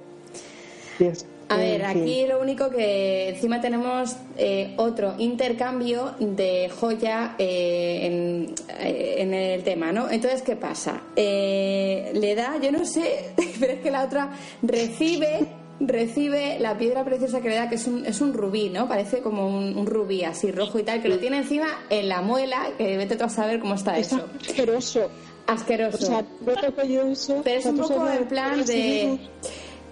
A ver, aquí lo único que encima tenemos eh, otro intercambio de joya eh, eh, en, el tema, ¿no? Entonces, ¿qué pasa? le da, yo no sé, pero es que la otra recibe recibe la piedra preciosa que le da, que es un, es un rubí, ¿no? Parece como un, rubí así rojo y tal, que lo tiene encima en la muela, que vete tú a saber cómo está eso. Asqueroso. Asqueroso. O sea, eso. Pero es un poco en plan de...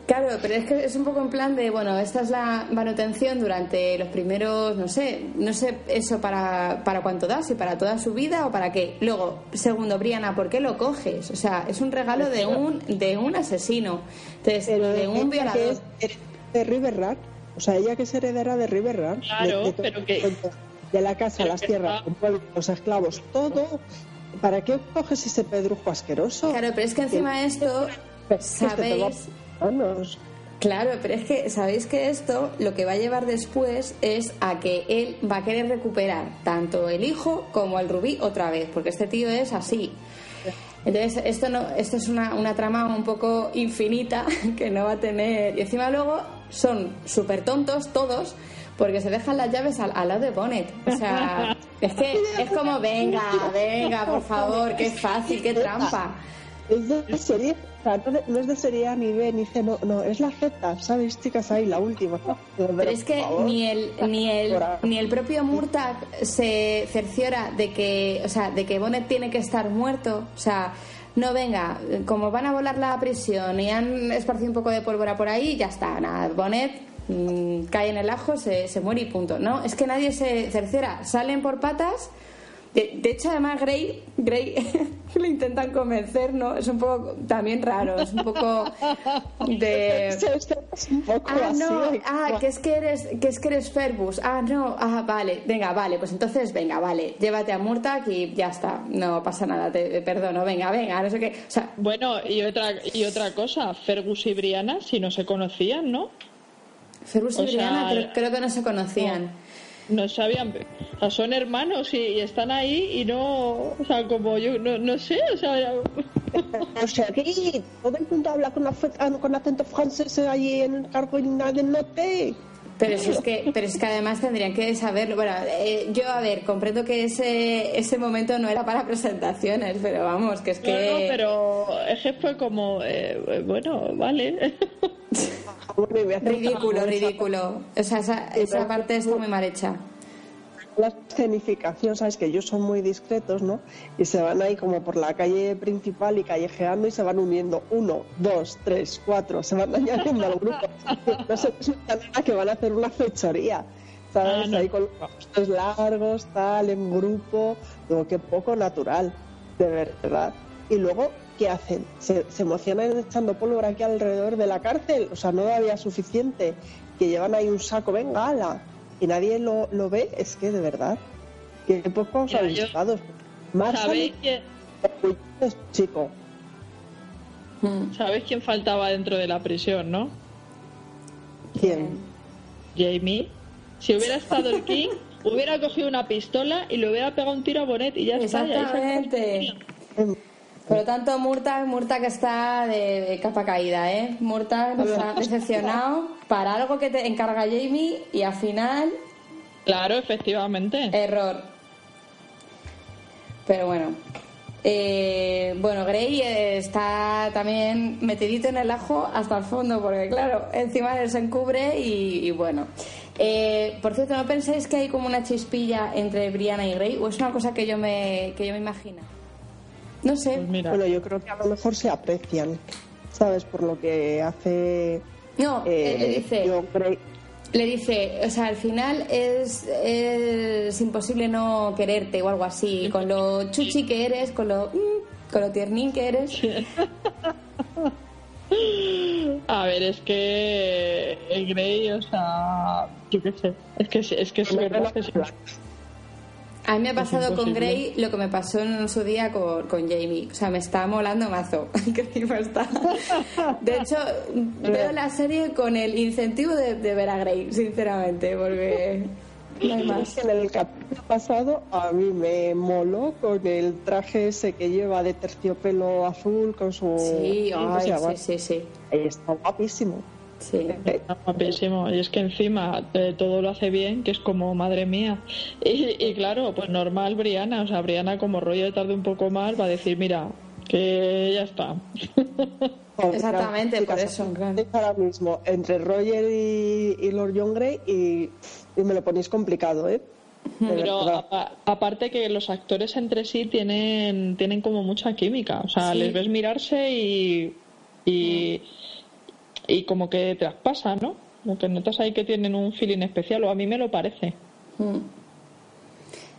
Claro, pero es que es un poco en plan de, bueno, esta es la manutención durante los primeros, no sé, no sé eso para, para cuánto da, si para toda su vida o para qué. Luego, segundo, Briana, ¿por qué lo coges? O sea, es un regalo de un, de un asesino, Entonces, de un violador. de River Rat, o sea, ella que es heredera de River Rat. Claro, pero que... De la casa, las tierras, los esclavos, todo. ¿Para qué coges ese pedrujo asqueroso? Claro, pero es que encima de esto, ¿sabéis? Claro, pero es que sabéis que esto lo que va a llevar después es a que él va a querer recuperar tanto el hijo como el rubí otra vez, porque este tío es así. Entonces, esto, no, esto es una, una trama un poco infinita que no va a tener. Y encima, luego son súper tontos todos porque se dejan las llaves al, lado de Bonnet. O sea, es que es como, venga, venga, por favor, qué fácil, qué trampa. Es de serie, no es de serie A ni B ni C, no, no, es la Z, ¿sabes, chicas? Ahí, la última. Pero, es que ni el, ni el, ni el propio Murtag se cerciora de que, o sea, de que Bonnet tiene que estar muerto, o sea, no venga, como van a volar la prisión y han esparcido un poco de pólvora por ahí, ya está, nada, Bonnet mm, cae en el ajo, se, se muere y punto. No, es que nadie se cerciora, salen por patas de, hecho, además, Grey, Grey le intentan convencer, ¿no? Es un poco también raro, es un poco de. ah, no, ah, que es que eres, que es que eres Ferbus. Ah, no, ah, vale, venga, vale, pues entonces, venga, vale, llévate a Murtag y ya está, no pasa nada, te, perdono, venga, venga, no sé qué. O sea, bueno, y otra, y otra cosa, Fergus y Brianna, si no se conocían, ¿no? Fergus y Brianna creo, que no se conocían no sabían, o sea, son hermanos y, están ahí y no, o sea, como yo, no, no sé, o sea... o sea, que todo el mundo habla con, ah, con acento francés ahí en el cargo y nadie note. Pero es que, pero es que además tendrían que saberlo. Bueno, eh, yo a ver, comprendo que ese ese momento no era para presentaciones, pero vamos, que es que. No, pero es que fue como, eh, bueno, vale. ridículo, ridículo. O sea, esa, esa parte está muy mal hecha la escenificación, sabes que ellos son muy discretos, ¿no? Y se van ahí como por la calle principal y callejeando y se van uniendo uno, dos, tres, cuatro, se van añadiendo al grupo. No se nada que van a hacer una fechoría, ¿sabes? Ah, ahí con los largos, tal, en grupo, digo, que poco natural, de verdad. Y luego, ¿qué hacen? Se, se emocionan echando pólvora aquí alrededor de la cárcel, o sea, no había suficiente, que llevan ahí un saco, venga, ala y nadie lo, lo ve, es que de verdad, que pocos avisados. Más ¿Sabéis quién? Chico. Hmm. ¿Sabéis quién faltaba dentro de la prisión, no? ¿Quién? Jamie. Si hubiera estado el King, hubiera cogido una pistola y le hubiera pegado un tiro a Bonet y ya está. Exactamente. Por lo tanto, Murta, Murta que está de, capa caída, ¿eh? Murta nos ha decepcionado para algo que te encarga Jamie y al final... Claro, efectivamente. Error. Pero bueno. Eh, bueno, Grey está también metidito en el ajo hasta el fondo, porque claro, encima él se encubre y, bueno. Eh, por cierto, ¿no pensáis que hay como una chispilla entre Brianna y Grey? ¿O es una cosa que yo me, que yo me imagino? No sé. Pues mira, Bueno, yo creo que a lo mejor se aprecian, ¿sabes? Por lo que hace No, eh, él le dice, Grey. le dice, o sea, al final es, es imposible no quererte o algo así, con lo chuchi que eres, con lo, mm, con lo tiernín que eres. a ver, es que el Grey, o sea, yo qué sé, es que es que es verdad que. A mí me ha pasado con. Grey lo que me pasó en su día con, con Jamie. O sea, me está molando mazo. Está. De hecho, veo la serie con el incentivo de, de ver a Grey, sinceramente, porque no hay más. En el capítulo pasado a mí me moló con el traje ese que lleva de terciopelo azul con su... Sí, sí, sí, sí. Ahí está guapísimo. Sí. Está guapísimo. Y es que encima eh, todo lo hace bien, que es como madre mía. Y, y claro, pues normal Briana, o sea, Briana como rollo de tarde un poco más va a decir, mira, que ya está. Exactamente, por eso, claro. Es ahora mismo entre Roger y, y Lord John Grey y, y me lo ponéis complicado, ¿eh? Pero aparte que los actores entre sí tienen, tienen como mucha química. O sea, Sí. les ves mirarse y, y, y como que traspasa, ¿no? Lo que notas ahí que tienen un feeling especial, o a mí me lo parece. Mm.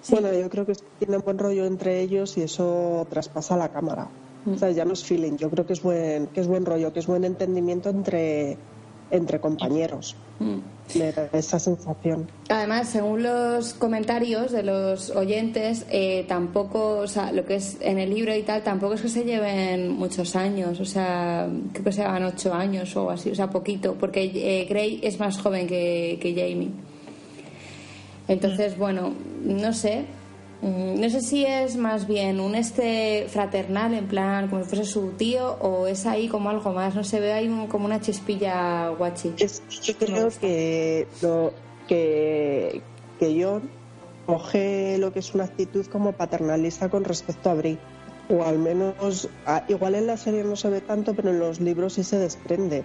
Bueno, yo creo que tienen buen rollo entre ellos y eso traspasa la cámara. O sea, ya no es feeling, yo creo que es buen, que es buen rollo, que es buen entendimiento entre, entre compañeros. Mm. Me da esa sensación. Además, según los comentarios de los oyentes, eh, tampoco, o sea, lo que es en el libro y tal, tampoco es que se lleven muchos años, o sea, creo que se llevan ocho años o así, o sea, poquito, porque eh, Grey es más joven que, que Jamie. Entonces, bueno, no sé. Mm, No sé si es más bien un este fraternal, en plan, como si fuese su tío, o es ahí como algo más. No se ve ahí un- como una chispilla guachi. Es- yo creo que, lo, que, que John coge lo que es una actitud como paternalista con respecto a Brie. O al menos, a- igual en la serie no se ve tanto, pero en los libros sí se desprende.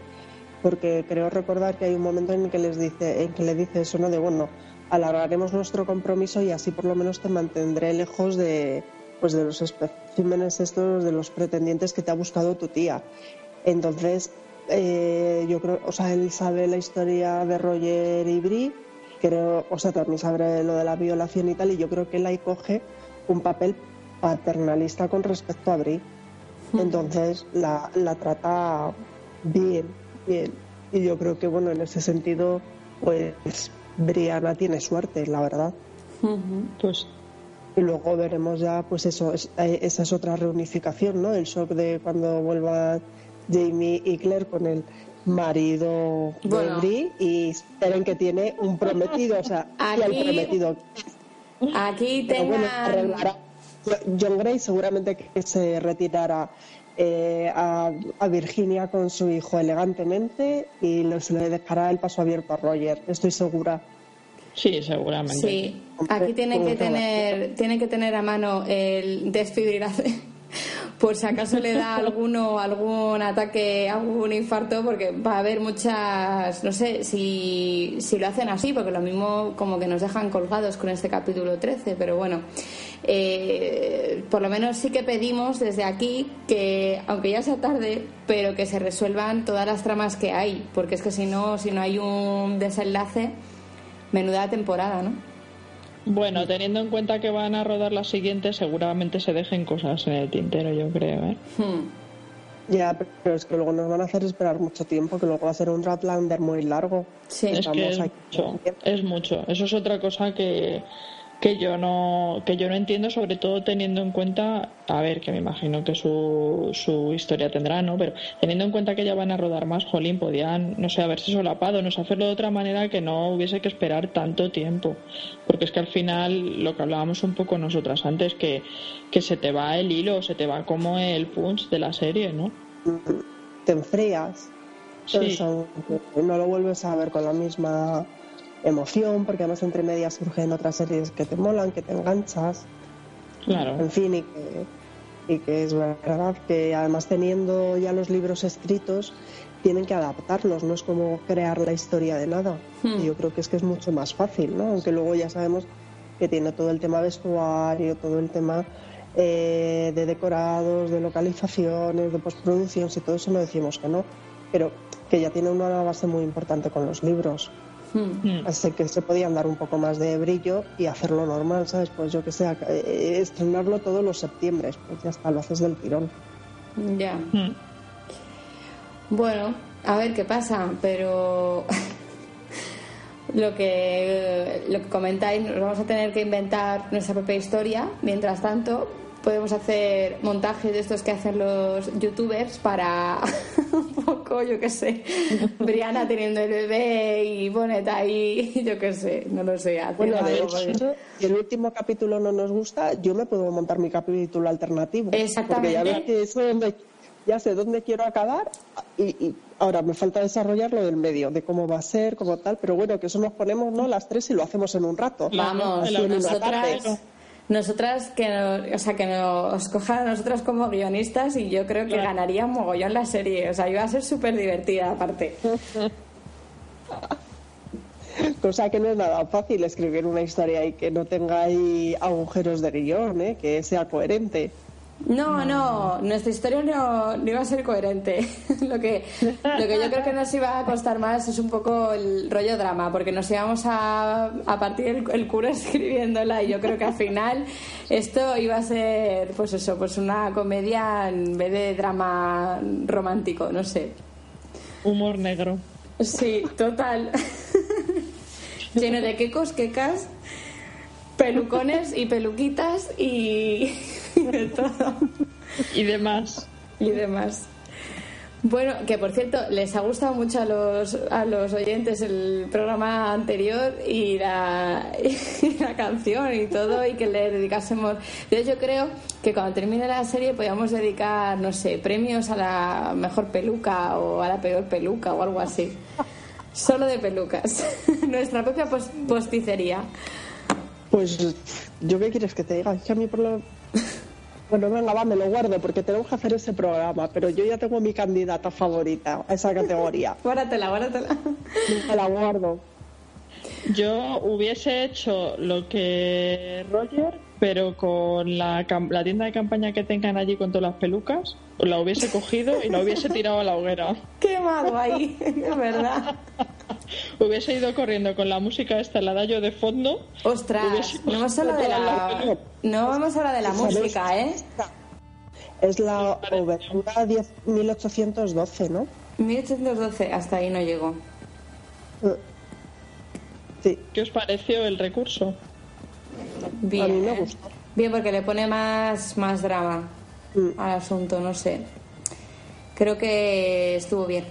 Porque creo recordar que hay un momento en que les dice, en que le dice eso, ¿no? De bueno, alargaremos nuestro compromiso y así por lo menos te mantendré lejos de, pues de los especímenes estos, de los pretendientes que te ha buscado tu tía. Entonces, eh, yo creo, o sea, él sabe la historia de Roger y Brie, creo, o sea, también sabe lo de la violación y tal, y yo creo que él ahí coge un papel paternalista con respecto a Brie. Entonces, la, la trata bien, bien. Y yo creo que, bueno, en ese sentido, pues Brianna tiene suerte, la verdad. Pues Y luego veremos ya, pues eso, es- eh, esa es otra reunificación, ¿no? El shock de cuando vuelva Jamie y Claire con el marido de. Brie y esperen que tiene un prometido, o sea, y el Aquí- prometido. Aquí Pero bueno. John Gray seguramente que se retirará eh, a, a Virginia con su hijo elegantemente y le- se le dejará el paso abierto a Roger, estoy segura. sí, seguramente. Sí, aquí tienen que tener, tienen que tener a mano el desfibrilador por si acaso le da alguno algún ataque, algún infarto, porque va a haber muchas, no sé si, si lo hacen así, porque lo mismo como que nos dejan colgados con este capítulo 13, pero bueno, eh, por lo menos sí que pedimos desde aquí que, aunque ya sea tarde, pero que se resuelvan todas las tramas que hay, porque es que si no, si no hay un desenlace, menuda temporada, ¿no? Bueno, teniendo en cuenta que van a rodar la siguiente, seguramente se dejen cosas en el tintero, yo creo. ¿eh? Hmm. Ya, pero es que luego nos van a hacer esperar mucho tiempo, que luego va a ser un Ratlander muy largo. Sí. Es que mucho, es mucho. Eso es otra cosa que, que yo no que yo no entiendo, sobre todo teniendo en cuenta, a ver, que me imagino que su, su historia tendrá, ¿no? Pero teniendo en cuenta que ya van a rodar más, jolín, podían, no sé, haberse solapado, no sé, hacerlo de otra manera que no hubiese que esperar tanto tiempo. Porque es que al final, lo que hablábamos un poco nosotras antes, que, que se te va el hilo, se te va como el punch de la serie, ¿no? Te enfrías. Sí. Entonces, no lo vuelves a ver con la misma emoción, porque además entre medias surgen otras series que te molan, que te enganchas, Claro. en fin, y que, y que es verdad que además teniendo ya los libros escritos, tienen que adaptarlos, no es como crear la historia de nada. Hmm. Yo creo que es que es mucho más fácil, ¿no? Aunque luego ya sabemos que tiene todo el tema vestuario, todo el tema eh, de decorados, de localizaciones, de postproducción, si todo eso no decimos que no, pero que ya tiene una base muy importante con los libros. Hmm. Así que se podían dar un poco más de brillo y hacerlo normal, ¿sabes? Pues yo que sé, eh, estrenarlo todos los septiembre, pues ya está, lo haces del tirón. Ya. Mm. Bueno, a ver qué pasa, pero lo que lo que comentáis, nos vamos a tener que inventar nuestra propia historia. Mientras tanto, podemos hacer montajes de estos que hacen los youtubers para un poco, yo qué sé, Briana teniendo el bebé y Bonet ahí, yo qué sé, no lo sé. Bueno, de porque- hecho, si el último capítulo no nos gusta, yo me puedo montar mi capítulo alternativo. Exactamente. Porque ya ves que sé dónde, ya sé dónde quiero acabar y, y ahora me falta desarrollar lo del medio, de cómo va a ser, cómo tal, pero bueno, que eso nos ponemos ¿no? las tres y lo hacemos en un rato. Vamos, en una nosotras, tarde. Nosotras que nos, o sea, que nos cojan a nosotras como guionistas y yo creo que Claro. ganaría mogollón la serie. O sea, iba a ser súper divertida aparte. Cosa que no es nada fácil escribir una historia y que no tenga ahí agujeros de guion, ¿eh? que sea coherente. No, no, nuestra historia no, no iba a ser coherente. lo, que, lo que yo creo que nos iba a costar más es un poco el rollo drama, porque nos íbamos a, a partir el, el culo escribiéndola y yo creo que al final esto iba a ser, pues eso, pues una comedia en vez de drama romántico, no sé. Humor negro. Sí, total. Lleno de quecos, quecas, pelucones y peluquitas y, y de todo Y demás. y demás. Bueno, que por cierto, les ha gustado mucho a los, a los oyentes el programa anterior y la, y la canción y todo, y que le dedicásemos. Entonces, yo creo que cuando termine la serie podríamos dedicar, no sé, premios a la mejor peluca o a la peor peluca o algo así. Solo de pelucas. Nuestra propia pos- posticería. Pues, ¿yo qué quieres que te diga? Es que a mí por lo... Bueno, venga, va, me lo guardo porque tenemos que hacer ese programa, pero yo ya tengo mi candidata favorita a esa categoría. Guárdatela, guárdatela. Me la guardo. Yo hubiese hecho lo que Roger, pero con la, cam- la tienda de campaña que tengan allí con todas las pelucas, la hubiese cogido y la hubiese tirado a la hoguera. Quemado ahí, es verdad. Hubiese ido corriendo con la música esta, la da yo de fondo. Ostras, no hemos hablado de la, no hemos hablado de la música, ¿eh? Es la obertura 10 1812, ¿no? 1812, hasta ahí no llegó. Sí, ¿Qué os pareció el recurso? Bien. a mí me gustó. Bien, porque le pone más, más drama Mm. al asunto, no sé. Creo que estuvo bien.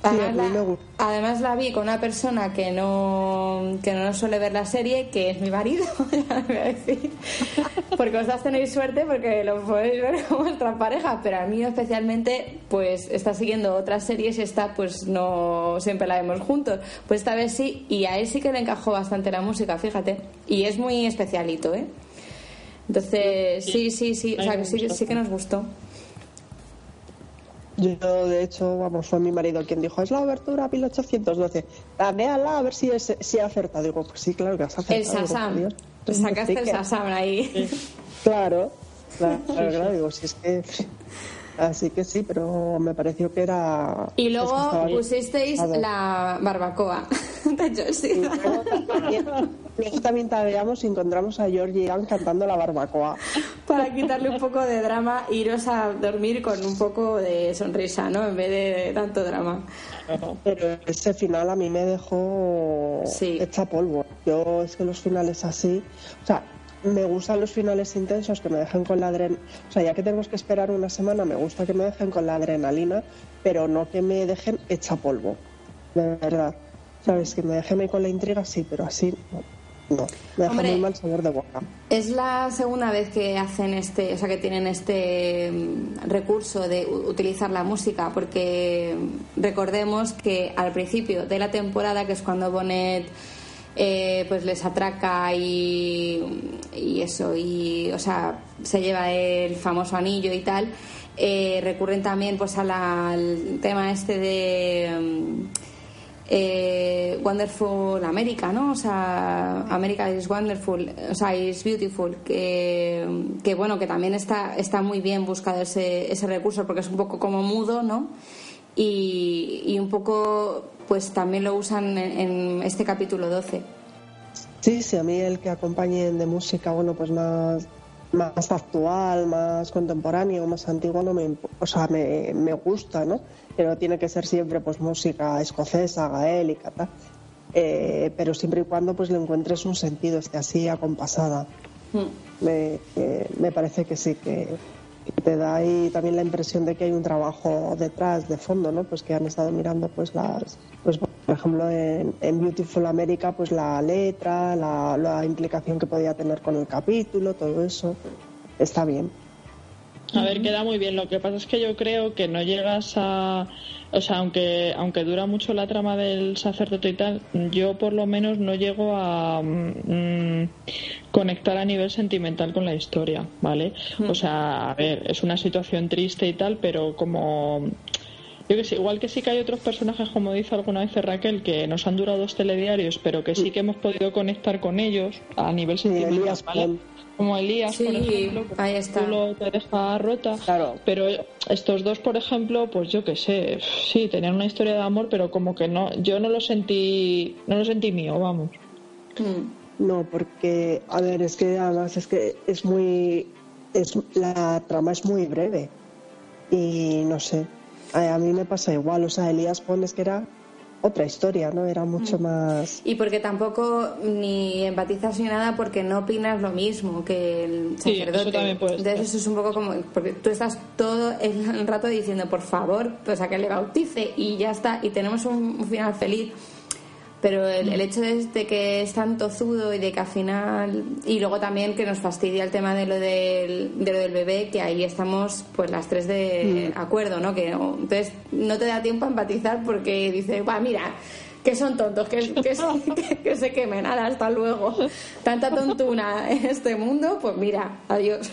Sí, Además, a mí la, además vi con una persona que no, que no suele ver la serie, que es mi marido, ya voy a decir. Porque vosotras tenéis suerte porque lo podéis ver con vuestra pareja, pero a mí especialmente, pues está siguiendo otras series y esta pues no siempre la vemos juntos. Pues esta vez sí, y a él sí que le encajó bastante la música, fíjate. Y es muy especialito, ¿eh? Entonces, sí, sí, sí, o sea que sí, sí que nos gustó. Yo, de hecho, vamos, fue mi marido quien dijo, es la obertura 1812. Ah, véala a ver si, es, si ha acertado. Digo, pues sí, claro que has acertado. El Sasam. Dios. Sacaste el Sasam ahí. Claro, claro, claro, claro, digo, si es que... Así que sí, pero me pareció que era... Y es que luego bien. pusisteis la barbacoa de Y Josie. luego también, luego también tagueamos y encontramos a Georgie Ian cantando la barbacoa. para quitarle un poco de drama e iros a dormir con un poco de sonrisa, ¿no? En vez de tanto drama. Pero ese final a mí me dejó Sí. hecha polvo. Yo es que los finales así, o sea, me gustan los finales intensos que me dejen con la adrenalina. O sea, ya que tenemos que esperar una semana, me gusta que me dejen con la adrenalina, pero no que me dejen hecha polvo. De verdad. ¿Sabes? Que me dejen ahí con la intriga, sí, pero así no. No, me deja Hombre. muy mal sabor de boca. Es la segunda vez que hacen este, o sea, que tienen este mm, recurso de utilizar la música, porque recordemos que al principio de la temporada, que es cuando Bonnet eh, pues les atraca y, y eso, y o sea, se lleva el famoso anillo y tal, eh, recurren también pues al tema este de mm, eh, Wonderful America, ¿no? O sea, America is Wonderful, o sea, is Beautiful, que, que bueno, que también está, está muy bien buscado ese, ese recurso porque es un poco como mudo, ¿no? Y, y un poco, pues también lo usan en, en este capítulo 12. Sí, sí, a mí el que acompañen de música, bueno, pues más más actual, más contemporáneo, más antiguo, no me, o sea, me, me gusta, ¿no? Pero tiene que ser siempre pues música escocesa, gaélica, tal. Eh, pero siempre y cuando pues le encuentres un sentido, esté así acompasada. Mm. Me, eh, me parece que sí, que, te da ahí también la impresión de que hay un trabajo detrás, de fondo, ¿no? Pues que han estado mirando pues las, pues por ejemplo en, Beautiful America pues la letra, la, la implicación que podía tener con el capítulo, todo eso está bien. A ver, queda muy bien. Lo que pasa es que yo creo que no llegas a. O sea, aunque, aunque dura mucho la trama del sacerdote y tal, yo por lo menos no llego a mm, conectar a nivel sentimental con la historia, ¿vale? O sea, a ver, es una situación triste y tal, pero como. Yo que sé, igual que sí que hay otros personajes, como dice alguna vez Raquel, que nos han durado dos telediarios, pero que sí que hemos podido conectar con ellos a nivel sentimental, ¿vale? Como Elías, por ejemplo, ahí está. te deja rota. Claro. Pero estos dos, por ejemplo, pues yo qué sé, sí, tenían una historia de amor, pero como que no, yo no lo sentí, no lo sentí mío, vamos. Mm. No, porque, a ver, es que además es que es muy, es, la trama es muy breve y no sé, a, a mí me pasa igual, o sea, Elías pones que era otra historia, ¿no? Era mucho mm. más... Y porque tampoco ni empatizas ni nada porque no opinas lo mismo que el sacerdote. Sí, eso también puede Entonces eso es un poco como... Porque tú estás todo el rato diciendo, por favor, pues a que le bautice y ya está. Y tenemos un final feliz pero el, hecho de, que es tan tozudo y de que al final y luego también que nos fastidia el tema de lo del, de lo del bebé que ahí estamos pues las tres de mm. acuerdo no que entonces no te da tiempo a empatizar porque dice va mira que son tontos que, que, que, se quemen nada hasta luego. Tanta tontuna en este mundo pues mira adiós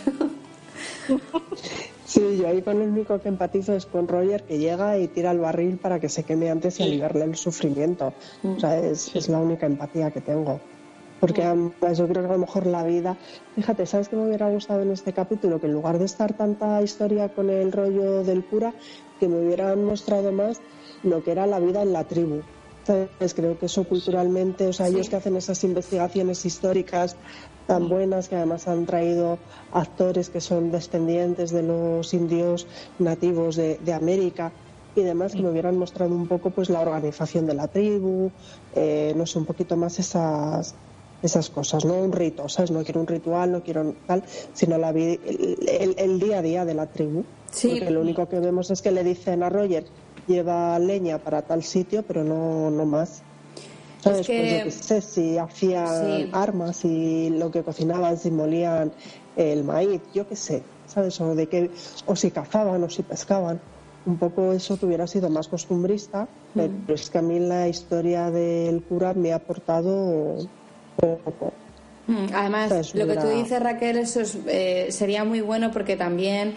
Sí, yo ahí con el único que empatizo es con Roger que llega y tira el barril para que se queme antes y aliviarle el sufrimiento. O sea, es, la única empatía que tengo. Porque yo creo que a lo mejor la vida. Fíjate, ¿sabes qué me hubiera gustado en este capítulo? Que en lugar de estar tanta historia con el rollo del cura, que me hubieran mostrado más lo que era la vida en la tribu. Creo que eso culturalmente, o sea, ellos que hacen esas investigaciones históricas tan buenas, que además han traído actores que son descendientes de los indios nativos de, América y demás, que me hubieran mostrado un poco pues la organización de la tribu, eh, no sé, un poquito más esas esas cosas, no un rito, ¿sabes? No quiero un ritual, no quiero tal, sino la el, el, día a día de la tribu. Sí. Porque lo único que vemos es que le dicen a Roger, lleva leña para tal sitio, pero no, no más. ¿Sabes? Pues yo sé, si hacían armas y lo que cocinaban, si molían el maíz, yo qué sé, ¿sabes? O, de que, o si cazaban o si pescaban. Un poco eso que hubiera sido más costumbrista, mm. pero es que a mí la historia del cura me ha aportado poco. Mm, además, lo que tú dices, Raquel, eso eh, sería muy bueno porque también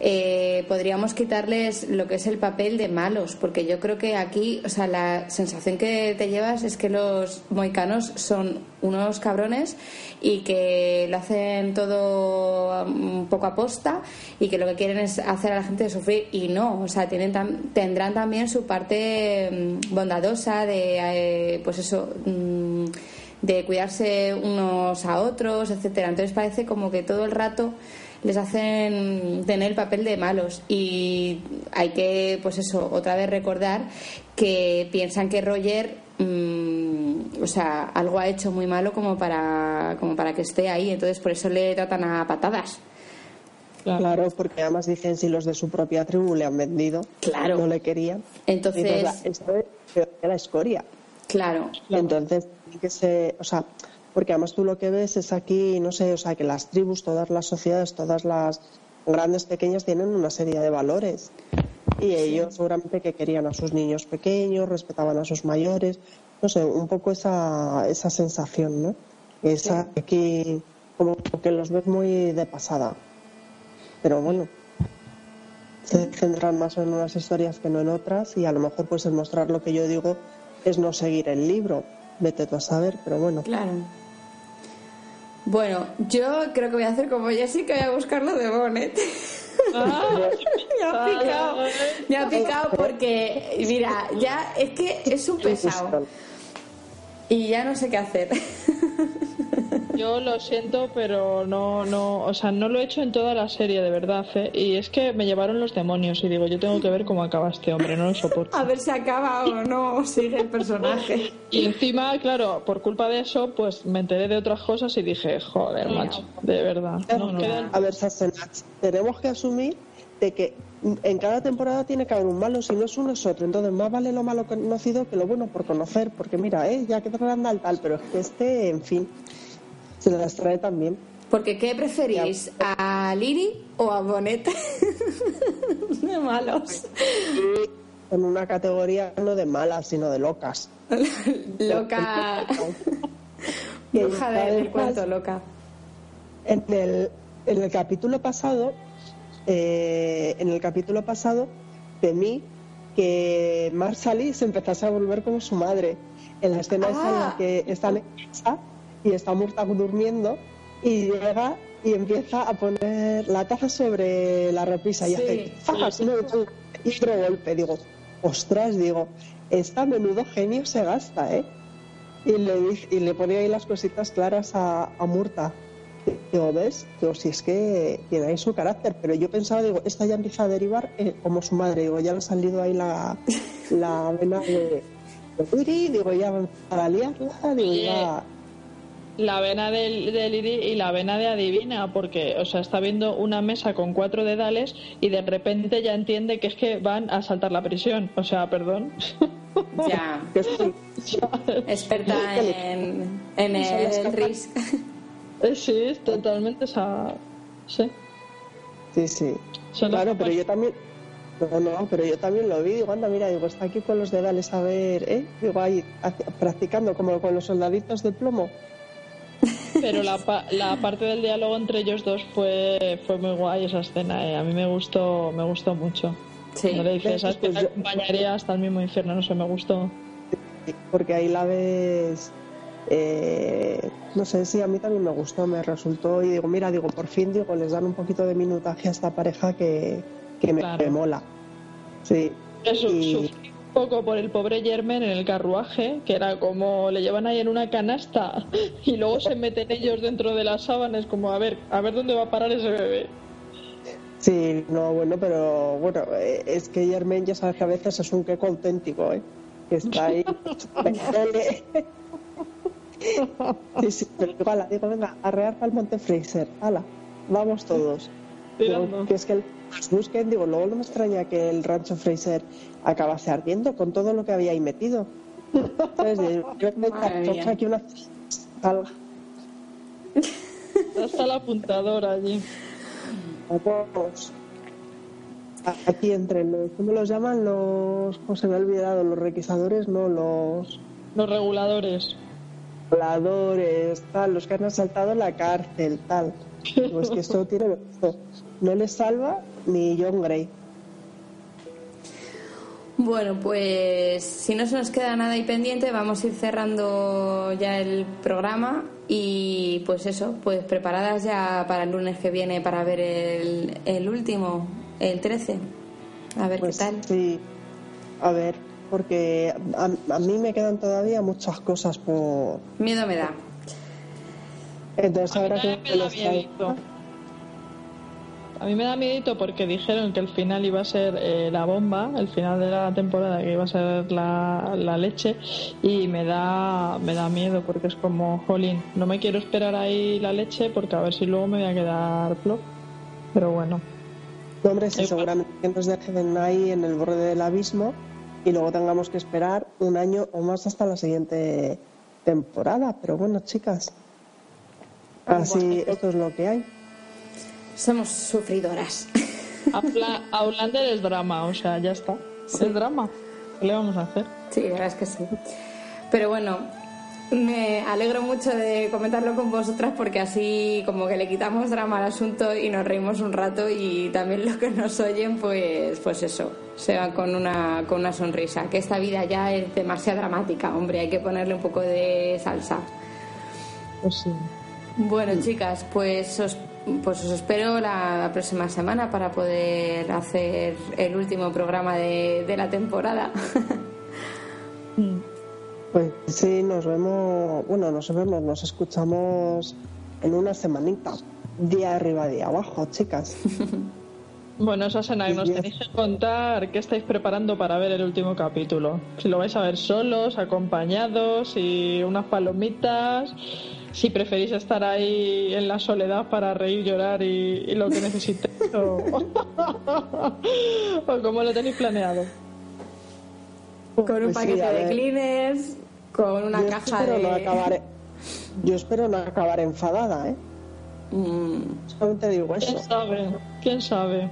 eh, podríamos quitarles lo que es el papel de malos, porque yo creo que aquí, o sea, la sensación que te llevas es que los moicanos son unos cabrones y que lo hacen todo un poco a posta y que lo que quieren es hacer a la gente sufrir y no, o sea, tienen tendrán también su parte mm, bondadosa de, eh, pues eso, mm, de cuidarse unos a otros, etcétera. Entonces parece como que todo el rato les hacen tener el papel de malos y hay que, pues eso, otra vez recordar que piensan que Roger, mm, o sea, algo ha hecho muy malo como para, como para que esté ahí, entonces por eso le tratan a patadas. Claro, porque además dicen si los de su propia tribu le han vendido, claro. no le querían. Entonces, esto es la escoria. Claro. Entonces, que se, o sea, porque además tú lo que ves es aquí, no sé, o sea, que las tribus, todas las sociedades, todas las grandes, pequeñas, tienen una serie de valores. Y ellos seguramente que querían a sus niños pequeños, respetaban a sus mayores, no sé, un poco esa, esa sensación, ¿no? Esa aquí, como que los ves muy de pasada. Pero bueno, se centran más en unas historias que no en otras y a lo mejor pues el mostrar lo que yo digo es no seguir el libro. Vete tú a saber, pero bueno. Claro. Bueno, yo creo que voy a hacer como Jessica voy a buscar lo de Bonnet. Ah, me ha picado, me ha picado porque, mira, ya es que es un pesado y ya no sé qué hacer. Yo lo siento, pero no, no, o sea, no lo he hecho en toda la serie, de verdad, ¿eh? Y es que me llevaron los demonios y digo, yo tengo que ver cómo acaba este hombre, no lo soporto. A ver si acaba o no sigue el personaje. Y encima, claro, por culpa de eso, pues me enteré de otras cosas y dije, joder, macho, de verdad. No, no. A ver, Sassenach, tenemos que asumir de que en cada temporada tiene que haber un malo, si no es uno es otro. Entonces, más vale lo malo conocido que lo bueno por conocer, porque mira, eh, ya que te al tal, pero es que este, en fin, se las trae también. Porque, ¿qué preferís? ¿A Liri o a Bonet? de malos. En una categoría no de malas, sino de locas. loca. Bruja del cuento, loca. En el, en el capítulo pasado, eh, en el capítulo pasado, temí que Marsali se empezase a volver como su madre. En la escena esa en la Ah. que están en casa y está Murta durmiendo y llega y empieza a poner la taza sobre la repisa y Sí, hace no, y otro golpe. Digo, ostras, digo, esta menudo genio se gasta, ¿eh? Y le, y le pone ahí las cositas claras a, a Murta. Digo, ¿ves? Digo, si es que tiene ahí su carácter. Pero yo pensaba, digo, esta ya empieza a derivar eh, como su madre. Digo, ya le ha salido ahí la, la vena de, de Uri. Digo, ya va a empezar a liarla. Digo, ya... La vena de, de Liri y la vena de Adivina, porque, o sea, está viendo una mesa con cuatro dedales y de repente ya entiende que es que van a saltar la prisión. O sea, perdón. Ya. Experta en, en el RISC. Eh, sí, es totalmente esa. Sí. Sí, sí. Claro, pero yo también... No, no, pero yo también lo vi. Digo, anda, mira, digo, está aquí con los dedales a ver, ¿eh? Digo, ahí, practicando como con los soldaditos de plomo. Pero la, pa- la parte del diálogo entre ellos dos fue, fue muy guay esa escena. eh. A mí me gustó, me gustó mucho. Sí. No le dices, ¿sabes que Pues te yo- acompañaría hasta el mismo infierno? No sé, me gustó. porque ahí la ves eh, no sé si a mí también me gustó me resultó y digo mira digo por fin digo les dan un poquito de minutaje a esta pareja que, que me, Claro. me mola sí Eso, Y- poco por el pobre Germen en el carruaje, que era como le llevan ahí en una canasta y luego se meten ellos dentro de las sábanas, como a ver, a ver dónde va a parar ese bebé. sí no bueno pero bueno eh, es que Germain ya sabes que a veces es un queco auténtico ¿eh? que está ahí sí, sí, pero digo, ala, digo venga arrear para el Monte Fraser ala vamos todos que es que el- busquen, digo, luego no me extraña que el rancho Fraser acabase ardiendo con todo lo que había ahí metido. Entonces, yo- me aquí una salga. Hasta el apuntador allí. Aquí entre los, ¿cómo los llaman? Los, ¿cómo se me ha olvidado? Los requisadores, no, los Los reguladores. voladores, tal, los que han asaltado la cárcel, tal. Digo, es que esto tiene, no les salva ni John Gray. Bueno, pues si no se nos queda nada ahí pendiente, vamos a ir cerrando ya el programa y pues eso, pues preparadas ya para el lunes que viene para ver el, el último, el 13. A ver Pues qué tal. sí, a ver, porque a, a mí me quedan todavía muchas cosas por... Miedo me da. Entonces A mí ahora que me los traigo- miedito. A mí me da miedito porque dijeron que el final iba a ser eh, la bomba, el final de la temporada que iba a ser la, la leche y me da me da miedo porque es como, jolín, no me quiero esperar ahí la leche porque a ver si luego me voy a quedar flop. Pero bueno, No, hombre, sí, Igual. seguramente que nos dejen ahí en el borde del abismo y luego tengamos que esperar un año o más hasta la siguiente temporada. Pero bueno, chicas, así esto es lo que hay. Somos sufridoras. Outla- Outlander es drama, o sea, ya está. Es drama. ¿Qué le vamos a hacer? Sí, la verdad es que sí. Pero bueno, Me alegro mucho de comentarlo con vosotras porque así como que le quitamos drama al asunto y nos reímos un rato y también los que nos oyen pues pues eso, se van con una, con una sonrisa. Que esta vida ya es demasiado dramática, hombre, hay que ponerle un poco de salsa. Pues sí. Bueno, chicas, pues os, pues os espero la próxima semana para poder hacer el último programa de, de la temporada. Pues sí, nos vemos, bueno, nos vemos, nos escuchamos en una semanita. Día arriba, día abajo, chicas. Bueno, esa escena nos tenéis que contar qué estáis preparando para ver el último capítulo. Si lo vais a ver solos, acompañados y unas palomitas. Si preferís estar ahí en la soledad para reír, llorar y, y lo que necesitéis. o, o cómo lo tenéis planeado. con un Pues paquete de cleaners, con una yo caja espero de... no acabar, yo espero no acabar enfadada, ¿eh? Mm, Solamente digo eso. ¿Quién sabe? ¿Quién sabe?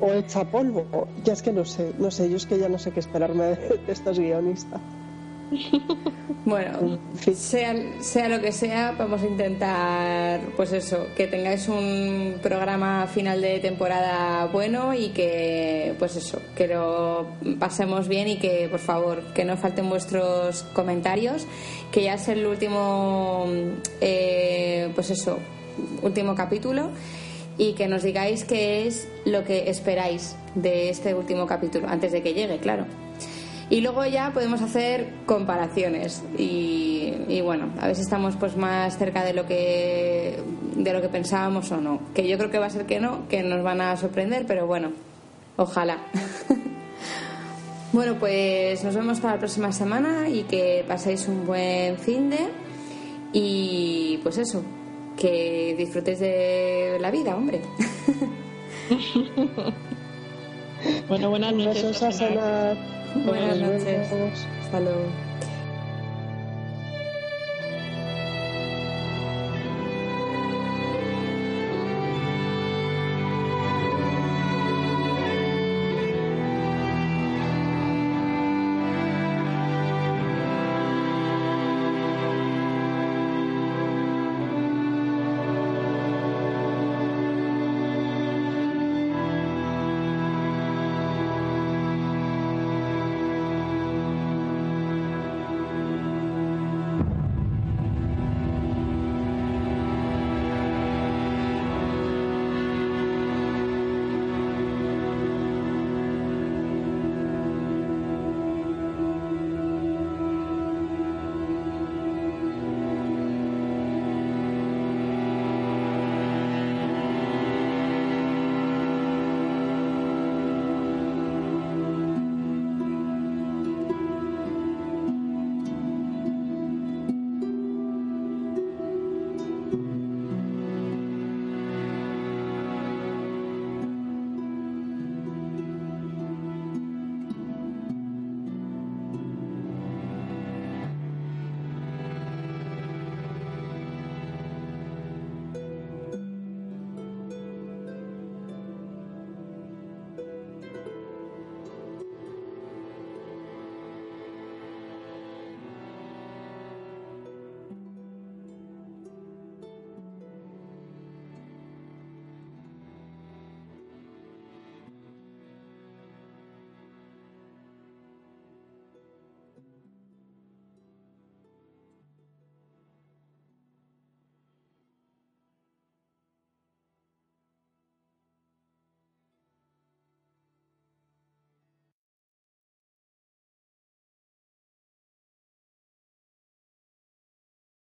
O hecha polvo. o- Ya es que no sé, no sé, yo es que ya no sé qué esperarme de, de estos guionistas. Bueno, sea, sea lo que sea, vamos a intentar, pues eso, que tengáis un programa final de temporada bueno y que, pues eso, que lo pasemos bien y que, por favor, que no falten vuestros comentarios, que ya es el último, eh, pues eso, último capítulo y que nos digáis qué es lo que esperáis de este último capítulo, antes de que llegue, claro. Y luego ya podemos hacer comparaciones y, bueno, a ver si estamos pues más cerca de lo que de lo que pensábamos o no. Que yo creo que va a ser que no, que nos van a sorprender, pero bueno, ojalá. bueno, pues nos vemos para la próxima semana y que paséis un buen fin de y pues eso, que disfrutéis de la vida, hombre. Bueno, buenas noches. Besos a cenar. Buenas noches. Hasta luego.